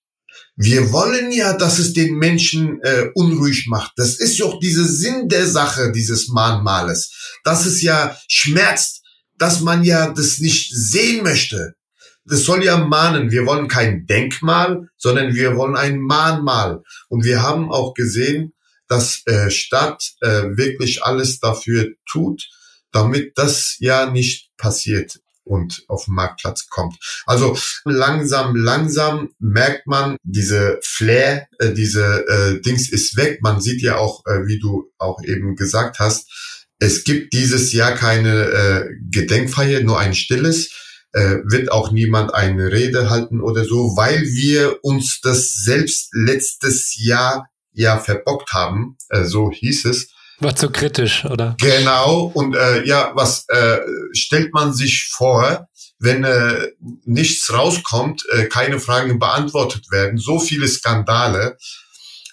Wir wollen ja, dass es den Menschen äh, unruhig macht. Das ist doch dieser Sinn der Sache dieses Mahnmales, dass es ja schmerzt, dass man ja das nicht sehen möchte das soll ja mahnen. Wir wollen kein Denkmal, sondern wir wollen ein Mahnmal. Und wir haben auch gesehen, dass äh, Stadt äh, wirklich alles dafür tut, damit das ja nicht passiert und auf den Marktplatz kommt. Also langsam, langsam merkt man, diese Flair, äh, diese äh, Dings ist weg. Man sieht ja auch, äh, wie du auch eben gesagt hast, es gibt dieses Jahr keine äh, Gedenkfeier, nur ein stilles äh, wird auch niemand eine Rede halten oder so, weil wir uns das selbst letztes Jahr ja verbockt haben, äh, so hieß es. War zu kritisch, oder? Genau, und äh, ja, was äh, stellt man sich vor, wenn äh, nichts rauskommt, äh, keine Fragen beantwortet werden, so viele Skandale,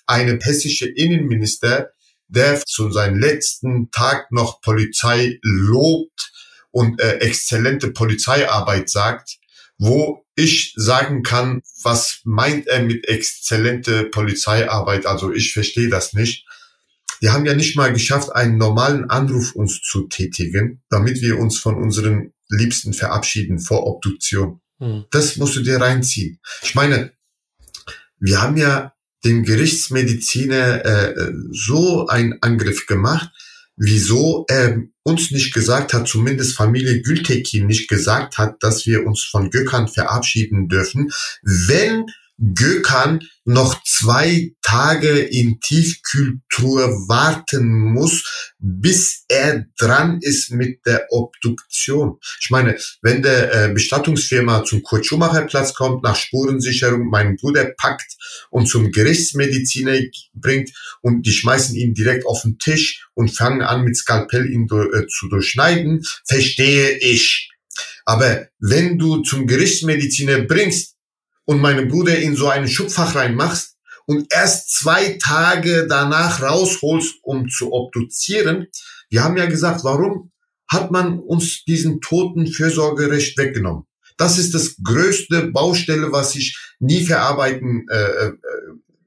eine hessische Innenminister, der zu seinem letzten Tag noch Polizei lobt, und äh, exzellente Polizeiarbeit sagt, wo ich sagen kann, was meint er mit exzellente Polizeiarbeit? Also ich verstehe das nicht. Die haben ja nicht mal geschafft, einen normalen Anruf uns zu tätigen, damit wir uns von unseren Liebsten verabschieden vor Obduktion. Mhm. Das musst du dir reinziehen. Ich meine, wir haben ja dem Gerichtsmediziner äh, so einen Angriff gemacht, wieso er uns nicht gesagt hat, zumindest Familie Gültekin nicht gesagt hat, dass wir uns von Gökhan verabschieden dürfen, wenn Gökhan noch zwei Tage in Tiefkühltruhe warten muss, bis er dran ist mit der Obduktion. Ich meine, wenn der äh, Bestattungsfirma zum Kurt Schumacher Platz kommt, nach Spurensicherung meinen Bruder packt und zum Gerichtsmediziner bringt und die schmeißen ihn direkt auf den Tisch und fangen an mit Skalpell ihn äh, zu durchschneiden, verstehe ich. Aber wenn du zum Gerichtsmediziner bringst, und meinen Bruder in so einen Schubfach reinmachst und erst zwei Tage danach rausholst, um zu obduzieren. Wir haben ja gesagt, warum hat man uns diesen toten Fürsorgerecht weggenommen? Das ist das größte Baustelle, was ich nie verarbeiten äh, äh,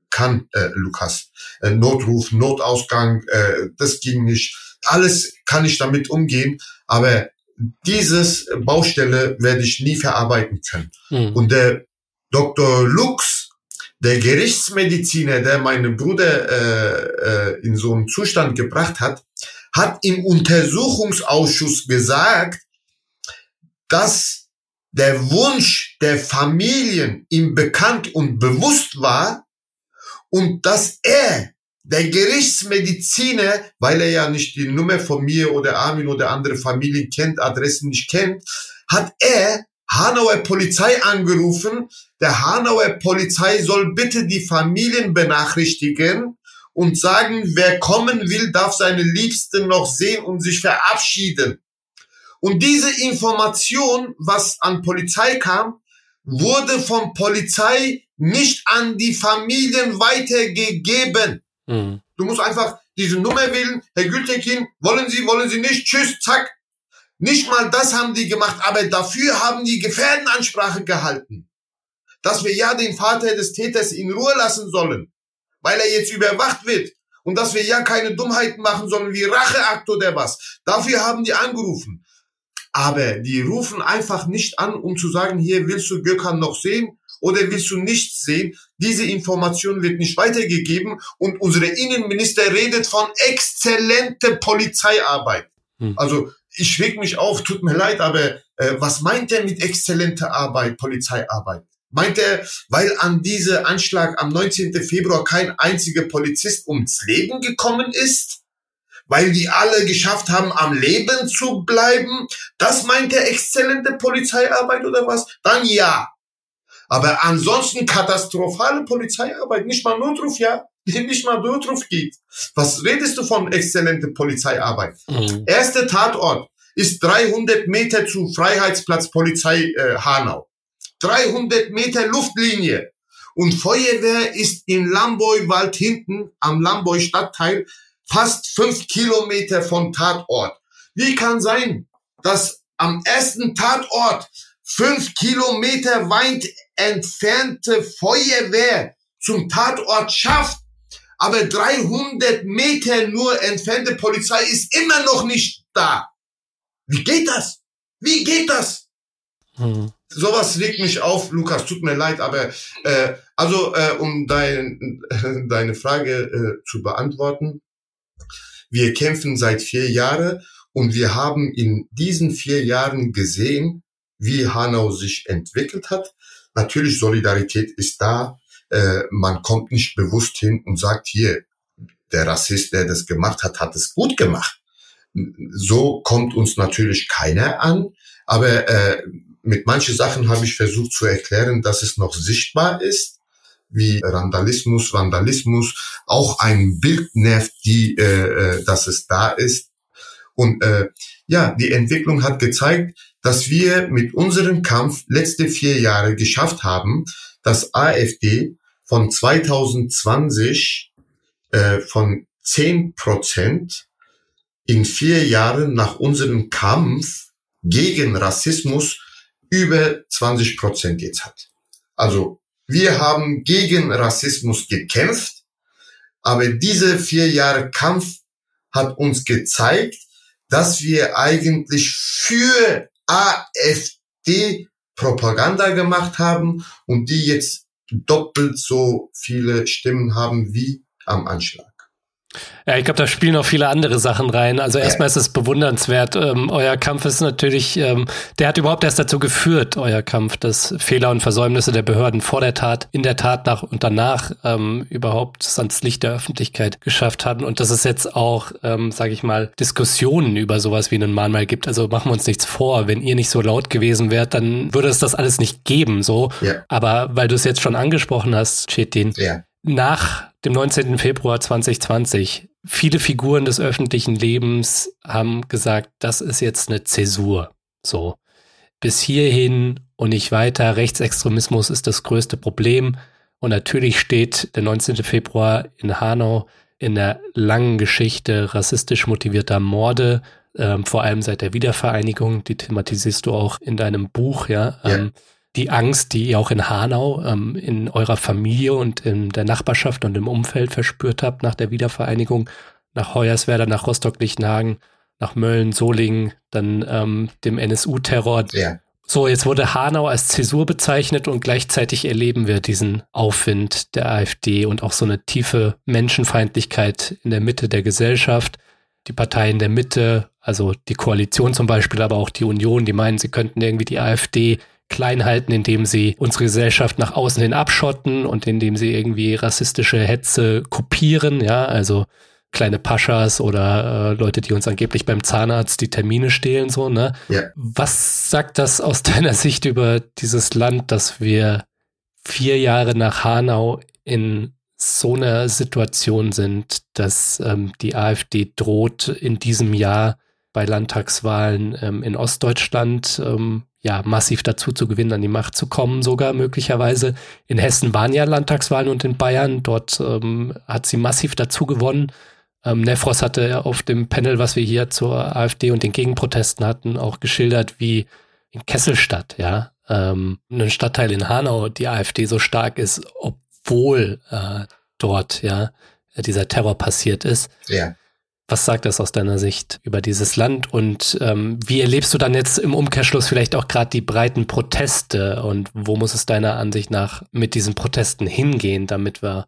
kann, äh, Lukas. Äh, Notruf, Notausgang, äh, das ging nicht. Alles kann ich damit umgehen, aber dieses Baustelle werde ich nie verarbeiten können. Mhm. Und der Dr. Lux, der Gerichtsmediziner, der meinen Bruder äh, äh, in so einen Zustand gebracht hat, hat im Untersuchungsausschuss gesagt, dass der Wunsch der Familien ihm bekannt und bewusst war und dass er, der Gerichtsmediziner, weil er ja nicht die Nummer von mir oder Armin oder andere Familien kennt, Adressen nicht kennt, hat er Hanauer Polizei angerufen. Der Hanauer Polizei soll bitte die Familien benachrichtigen und sagen, wer kommen will, darf seine Liebsten noch sehen und sich verabschieden. Und diese Information, was an Polizei kam, wurde von Polizei nicht an die Familien weitergegeben. Mhm. Du musst einfach diese Nummer wählen. Herr Gültekin, wollen Sie, wollen Sie nicht? Tschüss, zack, nicht mal das haben die gemacht, aber dafür haben die Gefährdenansprache gehalten. Dass wir ja den Vater des Täters in Ruhe lassen sollen, weil er jetzt überwacht wird. Und dass wir ja keine Dummheiten machen sollen wie Racheakt oder was. Dafür haben die angerufen. Aber die rufen einfach nicht an, um zu sagen, hier willst du Gökhan noch sehen oder willst du nichts sehen. Diese Information wird nicht weitergegeben und unsere Innenminister redet von exzellente Polizeiarbeit. Hm. Also ich schweg mich auf, tut mir leid, aber äh, was meint er mit exzellenter Arbeit, Polizeiarbeit? Meint er, weil an diese Anschlag am 19. Februar kein einziger Polizist ums Leben gekommen ist? Weil die alle geschafft haben, am Leben zu bleiben? Das meint er exzellente Polizeiarbeit oder was? Dann ja. Aber ansonsten katastrophale Polizeiarbeit, nicht mal Notruf, ja? [LAUGHS] nicht mal Notruf geht. Was redest du von exzellente Polizeiarbeit? Mhm. Erster Tatort ist 300 Meter zu Freiheitsplatz Polizei äh, Hanau. 300 Meter Luftlinie. Und Feuerwehr ist in Lamboy-Wald hinten am Lamboy-Stadtteil fast fünf Kilometer von Tatort. Wie kann sein, dass am ersten Tatort fünf Kilometer weit entfernte Feuerwehr zum Tatort schafft aber 300 Meter nur entfernte Polizei ist immer noch nicht da. Wie geht das? Wie geht das? Hm. Sowas regt mich auf, Lukas, tut mir leid, aber äh, also äh, um dein, [LAUGHS] deine Frage äh, zu beantworten, wir kämpfen seit vier Jahren und wir haben in diesen vier Jahren gesehen, wie Hanau sich entwickelt hat. Natürlich, Solidarität ist da, äh, man kommt nicht bewusst hin und sagt, hier, der Rassist, der das gemacht hat, hat es gut gemacht. So kommt uns natürlich keiner an, aber äh, mit manchen Sachen habe ich versucht zu erklären, dass es noch sichtbar ist, wie Randalismus, Vandalismus, auch ein Bild nervt, die, äh, äh, dass es da ist. Und äh, ja, die Entwicklung hat gezeigt, dass wir mit unserem Kampf letzte vier Jahre geschafft haben, dass AfD von 2020 äh, von 10 Prozent in vier Jahren nach unserem Kampf gegen Rassismus über 20 Prozent jetzt hat. Also wir haben gegen Rassismus gekämpft, aber diese vier Jahre Kampf hat uns gezeigt, dass wir eigentlich für AfD Propaganda gemacht haben und die jetzt doppelt so viele Stimmen haben wie am Anschlag. Ja, ich glaube, da spielen auch viele andere Sachen rein. Also erstmal ist es bewundernswert. Ähm, euer Kampf ist natürlich, ähm, der hat überhaupt erst dazu geführt, euer Kampf, dass Fehler und Versäumnisse der Behörden vor der Tat, in der Tat nach und danach ähm, überhaupt ans Licht der Öffentlichkeit geschafft hatten. Und dass es jetzt auch, ähm, sage ich mal, Diskussionen über sowas wie einen Mahnmal gibt. Also machen wir uns nichts vor. Wenn ihr nicht so laut gewesen wärt, dann würde es das alles nicht geben. So. Ja. Aber weil du es jetzt schon angesprochen hast, Chetin, ja. Nach dem 19. Februar 2020. Viele Figuren des öffentlichen Lebens haben gesagt, das ist jetzt eine Zäsur. So. Bis hierhin und nicht weiter. Rechtsextremismus ist das größte Problem. Und natürlich steht der 19. Februar in Hanau in der langen Geschichte rassistisch motivierter Morde, ähm, vor allem seit der Wiedervereinigung, die thematisierst du auch in deinem Buch, ja. Ähm, die Angst, die ihr auch in Hanau ähm, in eurer Familie und in der Nachbarschaft und im Umfeld verspürt habt nach der Wiedervereinigung, nach Hoyerswerda, nach Rostock-Lichtenhagen, nach Mölln, Solingen, dann ähm, dem NSU-Terror. Ja. So, jetzt wurde Hanau als Zäsur bezeichnet und gleichzeitig erleben wir diesen Aufwind der AfD und auch so eine tiefe Menschenfeindlichkeit in der Mitte der Gesellschaft. Die Parteien der Mitte, also die Koalition zum Beispiel, aber auch die Union, die meinen, sie könnten irgendwie die AfD klein halten, indem sie unsere Gesellschaft nach außen hin abschotten und indem sie irgendwie rassistische Hetze kopieren, ja, also kleine Paschas oder äh, Leute, die uns angeblich beim Zahnarzt die Termine stehlen, so, ne? Ja. Was sagt das aus [LAUGHS] deiner Sicht über dieses Land, dass wir vier Jahre nach Hanau in so einer Situation sind, dass ähm, die AfD droht, in diesem Jahr bei Landtagswahlen ähm, in Ostdeutschland ähm, ja massiv dazu zu gewinnen, an die Macht zu kommen, sogar möglicherweise. In Hessen waren ja Landtagswahlen und in Bayern, dort ähm, hat sie massiv dazu gewonnen. Ähm, Nefros hatte auf dem Panel, was wir hier zur AfD und den Gegenprotesten hatten, auch geschildert, wie in Kesselstadt, ja, ähm, ein Stadtteil in Hanau, die AfD so stark ist, obwohl äh, dort ja dieser Terror passiert ist. Ja. Was sagt das aus deiner Sicht über dieses Land und ähm, wie erlebst du dann jetzt im Umkehrschluss vielleicht auch gerade die breiten Proteste und wo muss es deiner Ansicht nach mit diesen Protesten hingehen, damit wir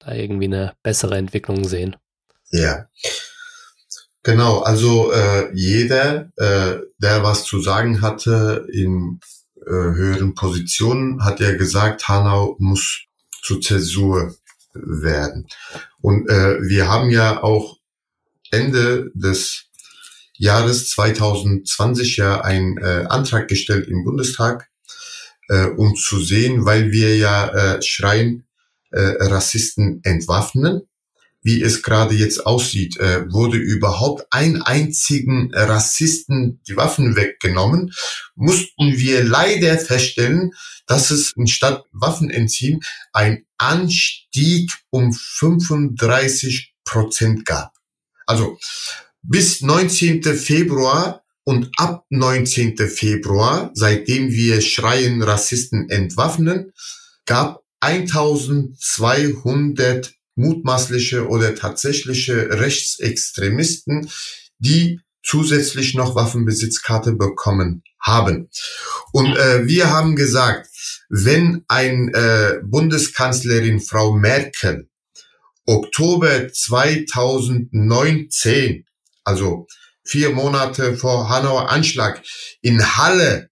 da irgendwie eine bessere Entwicklung sehen? Ja, genau. Also äh, jeder, äh, der was zu sagen hatte in äh, höheren Positionen, hat ja gesagt, Hanau muss zur Zäsur werden. Und äh, wir haben ja auch Ende des Jahres 2020 ja einen äh, Antrag gestellt im Bundestag, äh, um zu sehen, weil wir ja äh, schreien, äh, Rassisten entwaffnen. Wie es gerade jetzt aussieht, äh, wurde überhaupt ein einzigen Rassisten die Waffen weggenommen, mussten wir leider feststellen, dass es statt Waffenentziehen ein Anstieg um 35 Prozent gab. Also bis 19. Februar und ab 19. Februar, seitdem wir Schreien Rassisten entwaffnen, gab 1200 mutmaßliche oder tatsächliche Rechtsextremisten, die zusätzlich noch Waffenbesitzkarte bekommen haben. Und äh, wir haben gesagt, wenn ein äh, Bundeskanzlerin Frau Merkel Oktober 2019, also vier Monate vor Hanauer Anschlag in Halle,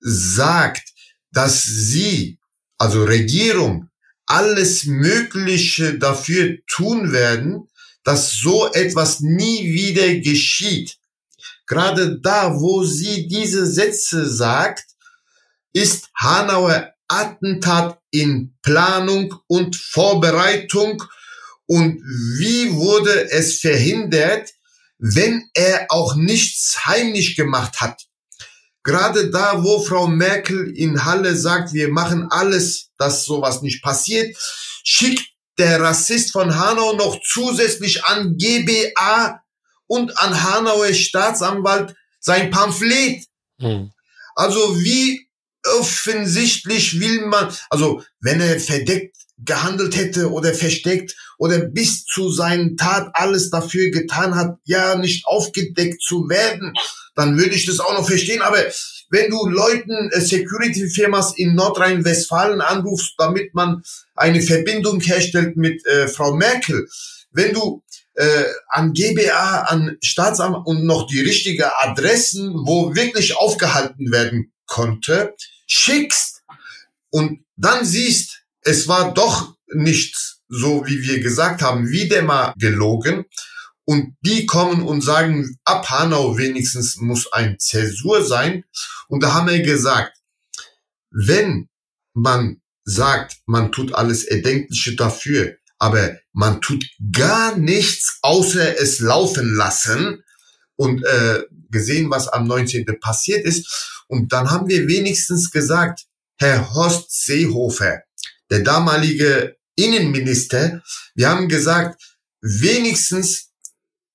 sagt, dass sie, also Regierung, alles Mögliche dafür tun werden, dass so etwas nie wieder geschieht. Gerade da, wo sie diese Sätze sagt, ist Hanauer Attentat in Planung und Vorbereitung und wie wurde es verhindert, wenn er auch nichts heimlich gemacht hat. Gerade da, wo Frau Merkel in Halle sagt, wir machen alles, dass sowas nicht passiert, schickt der Rassist von Hanau noch zusätzlich an GBA und an Hanauer Staatsanwalt sein Pamphlet. Hm. Also wie offensichtlich will man, also wenn er verdeckt gehandelt hätte oder versteckt oder bis zu seinen Tat alles dafür getan hat, ja nicht aufgedeckt zu werden, dann würde ich das auch noch verstehen. Aber wenn du Leuten äh, Security-Firmas in Nordrhein-Westfalen anrufst, damit man eine Verbindung herstellt mit äh, Frau Merkel, wenn du äh, an GBA, an Staatsamt und noch die richtige Adressen, wo wirklich aufgehalten werden konnte, schickst und dann siehst, es war doch nichts so, wie wir gesagt haben, wieder mal gelogen. Und die kommen und sagen, ab Hanau wenigstens muss ein Zäsur sein. Und da haben wir gesagt, wenn man sagt, man tut alles Erdenkliche dafür, aber man tut gar nichts, außer es laufen lassen und äh, gesehen, was am 19. passiert ist. Und dann haben wir wenigstens gesagt, Herr Horst Seehofer, der damalige Innenminister, wir haben gesagt, wenigstens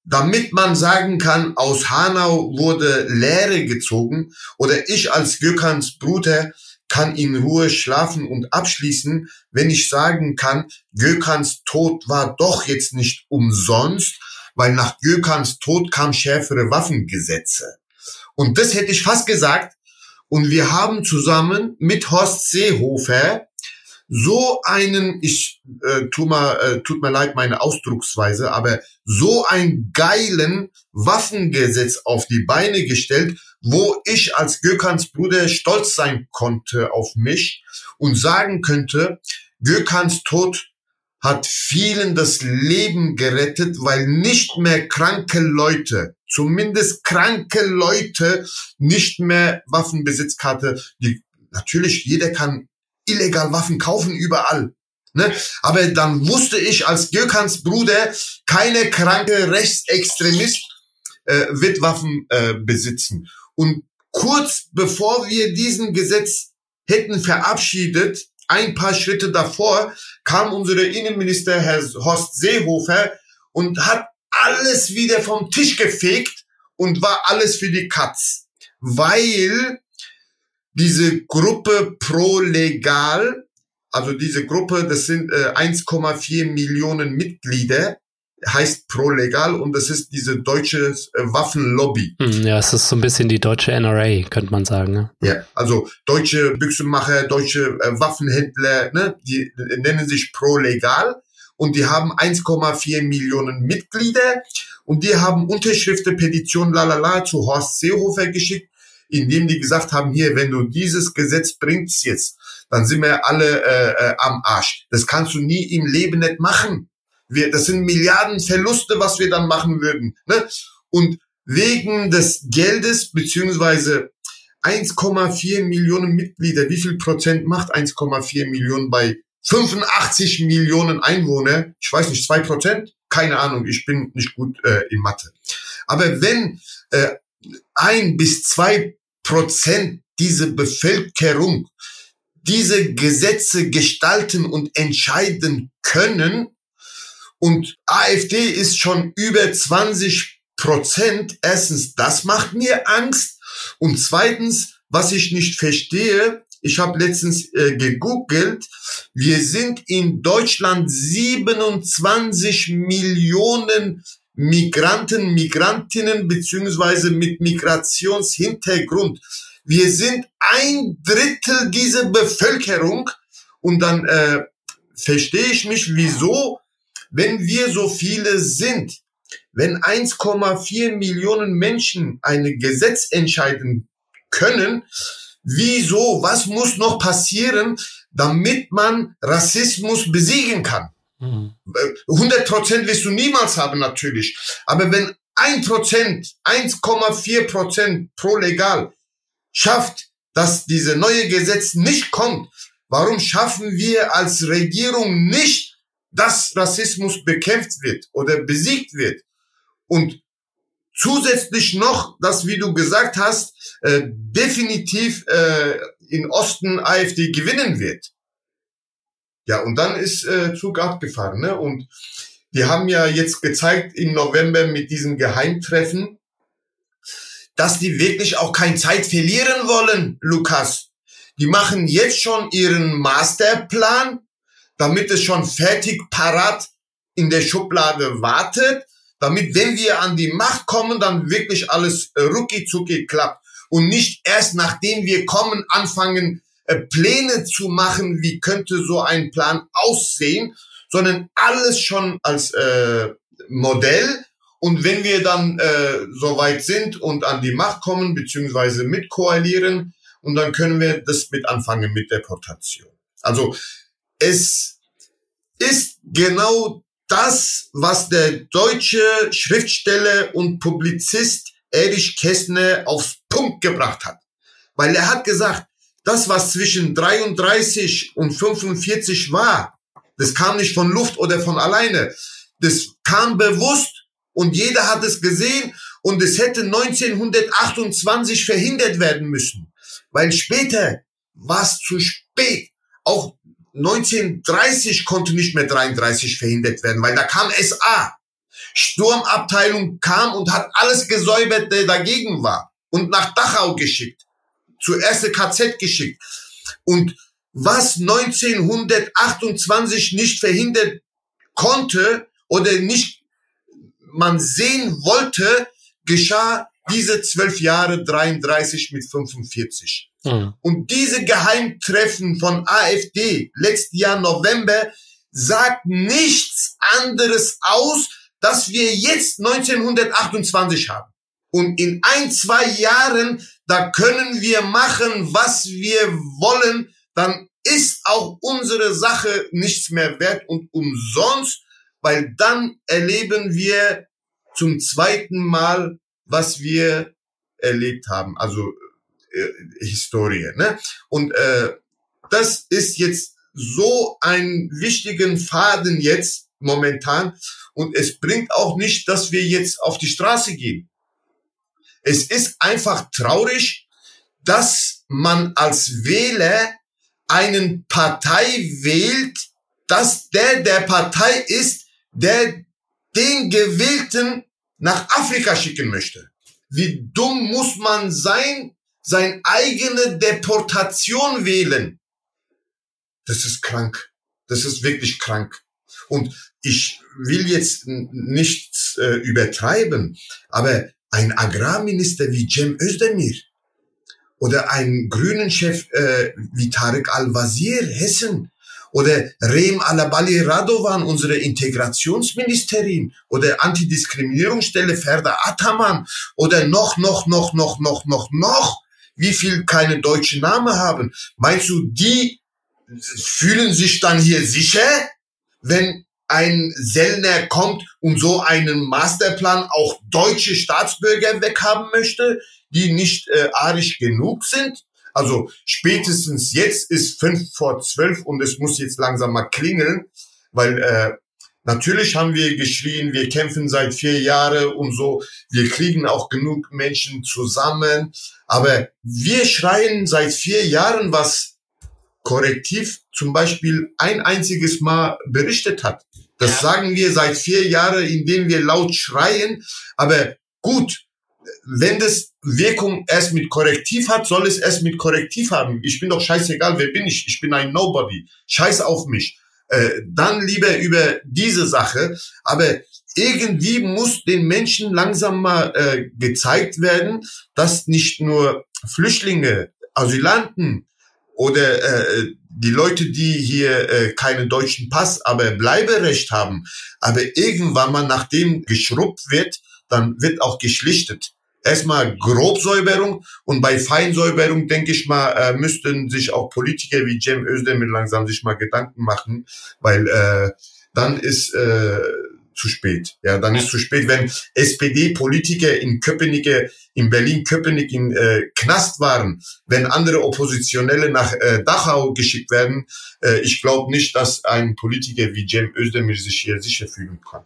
damit man sagen kann, aus Hanau wurde Lehre gezogen oder ich als Gökans Bruder kann in Ruhe schlafen und abschließen, wenn ich sagen kann, Gökans Tod war doch jetzt nicht umsonst, weil nach Gökans Tod kam schärfere Waffengesetze. Und das hätte ich fast gesagt. Und wir haben zusammen mit Horst Seehofer so einen, ich äh, tu mal, äh, tut mir leid meine Ausdrucksweise, aber so einen geilen Waffengesetz auf die Beine gestellt, wo ich als Gökans Bruder stolz sein konnte auf mich und sagen könnte, Gökans Tod hat vielen das Leben gerettet, weil nicht mehr kranke Leute, zumindest kranke Leute, nicht mehr Waffenbesitzkarte, die natürlich jeder kann illegal Waffen kaufen überall. Ne? Aber dann wusste ich als Gökans Bruder, keine kranke Rechtsextremist äh, wird Waffen äh, besitzen. Und kurz bevor wir diesen Gesetz hätten verabschiedet, ein paar Schritte davor, kam unsere Innenminister Herr Horst Seehofer und hat alles wieder vom Tisch gefegt und war alles für die Katz. Weil diese Gruppe pro legal, also diese Gruppe, das sind äh, 1,4 Millionen Mitglieder, heißt pro legal und das ist diese deutsche äh, Waffenlobby. Hm, ja, es ist so ein bisschen die deutsche NRA, könnte man sagen. Ne? Ja, also deutsche Büchsenmacher, deutsche äh, Waffenhändler, ne, die nennen sich pro legal und die haben 1,4 Millionen Mitglieder und die haben Unterschriften, Petition, lalala, zu Horst Seehofer geschickt indem die gesagt haben, hier, wenn du dieses Gesetz bringst jetzt, dann sind wir alle äh, äh, am Arsch. Das kannst du nie im Leben nicht machen. Wir, das sind Milliarden Verluste, was wir dann machen würden. Ne? Und wegen des Geldes beziehungsweise 1,4 Millionen Mitglieder, wie viel Prozent macht 1,4 Millionen bei 85 Millionen Einwohner? Ich weiß nicht, zwei Prozent? Keine Ahnung, ich bin nicht gut äh, in Mathe. Aber wenn äh, ein bis zwei Prozent diese Bevölkerung diese Gesetze gestalten und entscheiden können. Und AfD ist schon über 20 Prozent. Erstens, das macht mir Angst. Und zweitens, was ich nicht verstehe, ich habe letztens äh, gegoogelt, wir sind in Deutschland 27 Millionen Migranten, Migrantinnen beziehungsweise mit Migrationshintergrund. Wir sind ein Drittel dieser Bevölkerung und dann äh, verstehe ich mich, wieso, wenn wir so viele sind, wenn 1,4 Millionen Menschen ein Gesetz entscheiden können, wieso, was muss noch passieren, damit man Rassismus besiegen kann? 100 Prozent wirst du niemals haben, natürlich. Aber wenn ein Prozent, 1,4 Prozent pro legal schafft, dass diese neue Gesetz nicht kommt, warum schaffen wir als Regierung nicht, dass Rassismus bekämpft wird oder besiegt wird? Und zusätzlich noch, dass, wie du gesagt hast, äh, definitiv äh, in Osten AfD gewinnen wird. Ja, und dann ist äh, Zug abgefahren. Ne? Und die haben ja jetzt gezeigt im November mit diesem Geheimtreffen, dass die wirklich auch keine Zeit verlieren wollen, Lukas. Die machen jetzt schon ihren Masterplan, damit es schon fertig parat in der Schublade wartet, damit, wenn wir an die Macht kommen, dann wirklich alles äh, rucki zucki klappt und nicht erst nachdem wir kommen, anfangen, äh, Pläne zu machen, wie könnte so ein Plan aussehen, sondern alles schon als äh, Modell. Und wenn wir dann äh, so weit sind und an die Macht kommen, beziehungsweise mitkoalieren, und dann können wir das mit anfangen mit Deportation. Also es ist genau das, was der deutsche Schriftsteller und Publizist Erich Kästner aufs Punkt gebracht hat. Weil er hat gesagt, das, was zwischen 33 und 45 war, das kam nicht von Luft oder von alleine. Das kam bewusst und jeder hat es gesehen und es hätte 1928 verhindert werden müssen. Weil später war es zu spät. Auch 1930 konnte nicht mehr 33 verhindert werden, weil da kam SA. Sturmabteilung kam und hat alles gesäubert, der dagegen war und nach Dachau geschickt, zur erste KZ geschickt. Und was 1928 nicht verhindert konnte oder nicht man sehen wollte, geschah diese zwölf Jahre 33 mit 45. Mhm. Und diese Geheimtreffen von AfD letztes Jahr November sagt nichts anderes aus, dass wir jetzt 1928 haben. Und in ein, zwei Jahren, da können wir machen, was wir wollen, dann ist auch unsere Sache nichts mehr wert und umsonst, weil dann erleben wir zum zweiten Mal, was wir erlebt haben, also äh, Historie. Ne? Und äh, das ist jetzt so ein wichtigen Faden jetzt momentan und es bringt auch nicht, dass wir jetzt auf die Straße gehen. Es ist einfach traurig, dass man als Wähler einen Partei wählt, dass der der Partei ist, der den Gewählten nach Afrika schicken möchte. Wie dumm muss man sein, sein eigene Deportation wählen? Das ist krank. Das ist wirklich krank. Und ich will jetzt nichts äh, übertreiben, aber ein Agrarminister wie Cem Özdemir oder ein Grünen-Chef äh, wie Tarek Al-Wazir, Hessen, oder Rem Alabali Radovan, unsere Integrationsministerin, oder Antidiskriminierungsstelle Ferda Ataman, oder noch, noch, noch, noch, noch, noch, noch, wie viel keine deutschen Namen haben. Meinst du, die fühlen sich dann hier sicher, wenn ein Sellner kommt und so einen Masterplan auch deutsche Staatsbürger weghaben möchte, die nicht äh, arisch genug sind? Also spätestens jetzt ist fünf vor zwölf und es muss jetzt langsam mal klingeln, weil äh, natürlich haben wir geschrien, wir kämpfen seit vier Jahren und so, wir kriegen auch genug Menschen zusammen, aber wir schreien seit vier Jahren, was Korrektiv zum Beispiel ein einziges Mal berichtet hat. Das sagen wir seit vier Jahren, indem wir laut schreien. Aber gut, wenn das Wirkung erst mit Korrektiv hat, soll es erst mit Korrektiv haben. Ich bin doch scheißegal, wer bin ich? Ich bin ein Nobody. Scheiß auf mich. Äh, dann lieber über diese Sache. Aber irgendwie muss den Menschen langsam mal äh, gezeigt werden, dass nicht nur Flüchtlinge, Asylanten oder äh, die Leute, die hier äh, keinen deutschen Pass, aber Bleiberecht haben, aber irgendwann mal nachdem geschrubbt wird, dann wird auch geschlichtet. Erstmal Grobsäuberung und bei Feinsäuberung, denke ich mal, äh, müssten sich auch Politiker wie Cem Özdemir langsam sich mal Gedanken machen, weil äh, dann ist äh, zu spät. Ja, dann ist zu spät, wenn SPD-Politiker in Köpenick, in Berlin-Köpenick in äh, Knast waren, wenn andere Oppositionelle nach äh, Dachau geschickt werden. Äh, ich glaube nicht, dass ein Politiker wie Cem Özdemir sich hier sicher fühlen kann.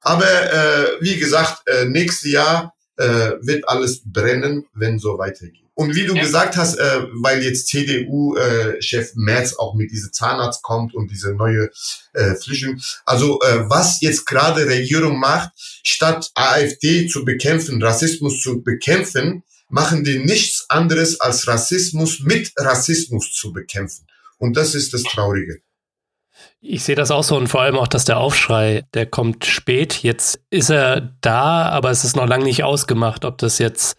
Aber äh, wie gesagt, äh, nächstes Jahr äh, wird alles brennen, wenn so weitergeht. Und wie du ja. gesagt hast, äh, weil jetzt CDU-Chef äh, Merz auch mit diese Zahnarzt kommt und diese neue äh, Flüchtling, also äh, was jetzt gerade Regierung macht, statt AfD zu bekämpfen, Rassismus zu bekämpfen, machen die nichts anderes als Rassismus mit Rassismus zu bekämpfen. Und das ist das Traurige. Ich sehe das auch so und vor allem auch, dass der Aufschrei, der kommt spät. Jetzt ist er da, aber es ist noch lange nicht ausgemacht, ob das jetzt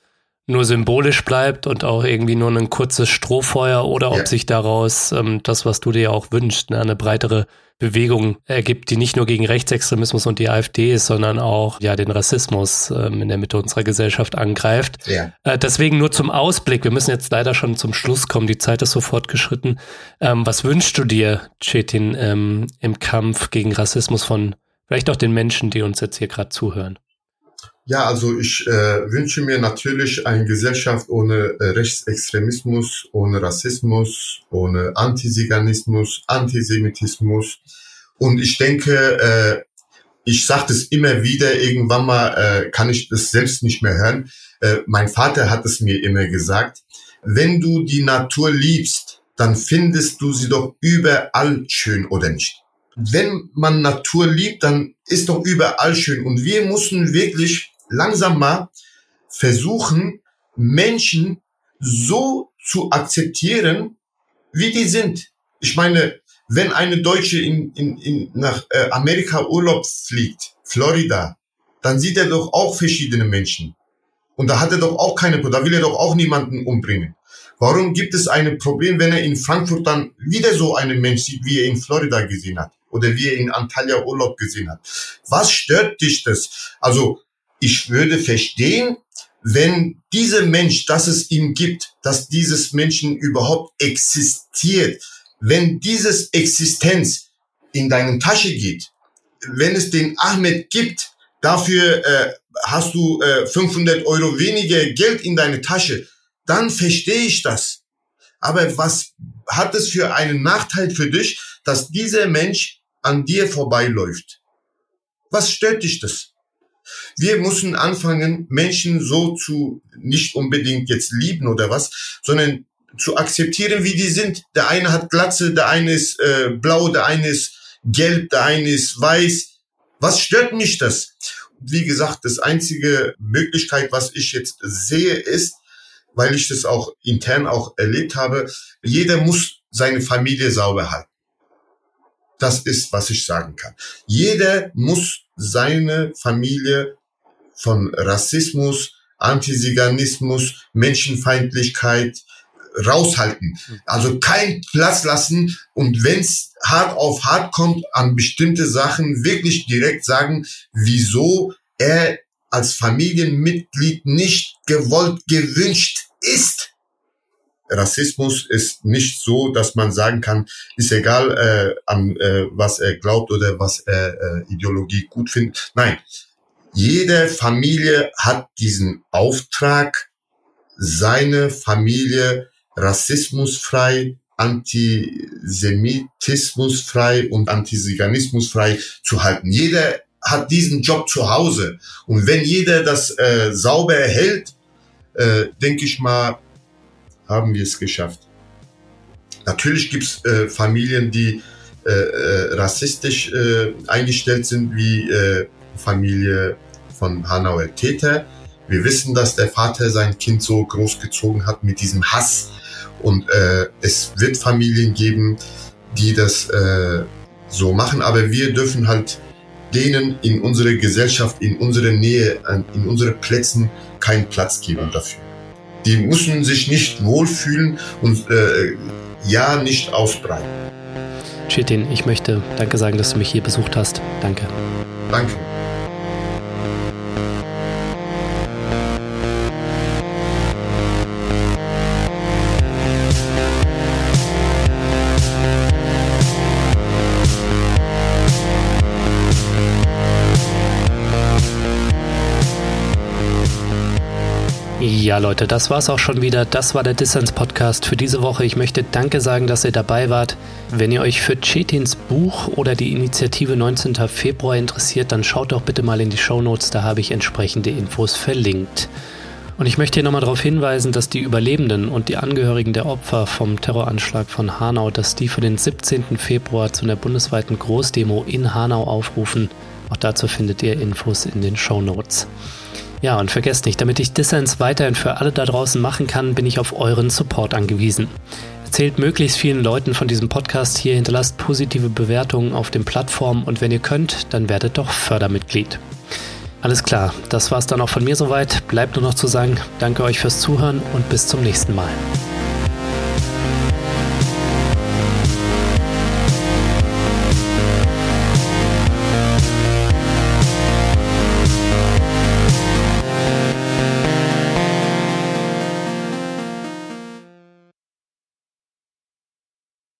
nur symbolisch bleibt und auch irgendwie nur ein kurzes Strohfeuer oder ob ja. sich daraus ähm, das, was du dir auch wünschst, ne, eine breitere Bewegung ergibt, die nicht nur gegen Rechtsextremismus und die AfD ist, sondern auch ja den Rassismus ähm, in der Mitte unserer Gesellschaft angreift. Ja. Äh, deswegen nur zum Ausblick. Wir müssen jetzt leider schon zum Schluss kommen. Die Zeit ist so fortgeschritten. Ähm, was wünschst du dir, Chetin, ähm, im Kampf gegen Rassismus von vielleicht auch den Menschen, die uns jetzt hier gerade zuhören? Ja, also ich äh, wünsche mir natürlich eine Gesellschaft ohne äh, Rechtsextremismus, ohne Rassismus, ohne Antiziganismus, Antisemitismus. Und ich denke, äh, ich sage das immer wieder, irgendwann mal äh, kann ich das selbst nicht mehr hören. Äh, mein Vater hat es mir immer gesagt, wenn du die Natur liebst, dann findest du sie doch überall schön oder nicht. Wenn man Natur liebt, dann ist doch überall schön. Und wir müssen wirklich langsam mal versuchen, Menschen so zu akzeptieren, wie die sind. Ich meine, wenn eine Deutsche in, in, in, nach äh, Amerika Urlaub fliegt, Florida, dann sieht er doch auch verschiedene Menschen. Und da hat er doch auch keine, da will er doch auch niemanden umbringen. Warum gibt es ein Problem, wenn er in Frankfurt dann wieder so einen Mensch sieht, wie er in Florida gesehen hat? Oder wie er in Antalya Urlaub gesehen hat? Was stört dich das? Also, ich würde verstehen, wenn dieser Mensch, dass es ihn gibt, dass dieses Menschen überhaupt existiert, wenn dieses Existenz in deine Tasche geht, wenn es den Ahmed gibt, dafür äh, hast du äh, 500 Euro weniger Geld in deine Tasche, dann verstehe ich das. Aber was hat es für einen Nachteil für dich, dass dieser Mensch an dir vorbeiläuft? Was stört dich das? Wir müssen anfangen, Menschen so zu nicht unbedingt jetzt lieben oder was, sondern zu akzeptieren, wie die sind. Der eine hat Glatze, der eine ist äh, blau, der eine ist gelb, der eine ist weiß. Was stört mich das? Wie gesagt, das einzige Möglichkeit, was ich jetzt sehe, ist, weil ich das auch intern auch erlebt habe, jeder muss seine Familie sauber halten. Das ist, was ich sagen kann. Jeder muss seine Familie von Rassismus, Antiziganismus, Menschenfeindlichkeit raushalten. Also kein Platz lassen und wenn's hart auf hart kommt, an bestimmte Sachen wirklich direkt sagen, wieso er als Familienmitglied nicht gewollt gewünscht ist. Rassismus ist nicht so, dass man sagen kann, ist egal, äh, an äh, was er glaubt oder was er äh, Ideologie gut findet. Nein, jede Familie hat diesen Auftrag, seine Familie rassismusfrei, antisemitismusfrei und antiziganismusfrei zu halten. Jeder hat diesen Job zu Hause. Und wenn jeder das äh, sauber hält, äh, denke ich mal, haben wir es geschafft. Natürlich gibt es äh, Familien, die äh, äh, rassistisch äh, eingestellt sind, wie äh, Familie von Hanauer Täter. Wir wissen, dass der Vater sein Kind so großgezogen hat mit diesem Hass. Und äh, es wird Familien geben, die das so machen. Aber wir dürfen halt denen in unserer Gesellschaft, in unserer Nähe, in unseren Plätzen keinen Platz geben dafür. Die müssen sich nicht wohlfühlen und äh, ja nicht ausbreiten. Chetin, ich möchte Danke sagen, dass du mich hier besucht hast. Danke. Danke. Ja, Leute, das war's auch schon wieder. Das war der Dissens Podcast für diese Woche. Ich möchte Danke sagen, dass ihr dabei wart. Wenn ihr euch für Chetins Buch oder die Initiative 19. Februar interessiert, dann schaut doch bitte mal in die Show Notes. Da habe ich entsprechende Infos verlinkt. Und ich möchte hier nochmal darauf hinweisen, dass die Überlebenden und die Angehörigen der Opfer vom Terroranschlag von Hanau, dass die für den 17. Februar zu einer bundesweiten Großdemo in Hanau aufrufen. Auch dazu findet ihr Infos in den Show Notes. Ja, und vergesst nicht, damit ich Dissens weiterhin für alle da draußen machen kann, bin ich auf euren Support angewiesen. Erzählt möglichst vielen Leuten von diesem Podcast hier, hinterlasst positive Bewertungen auf den Plattformen und wenn ihr könnt, dann werdet doch Fördermitglied. Alles klar, das war's dann auch von mir soweit. Bleibt nur noch zu sagen, danke euch fürs Zuhören und bis zum nächsten Mal.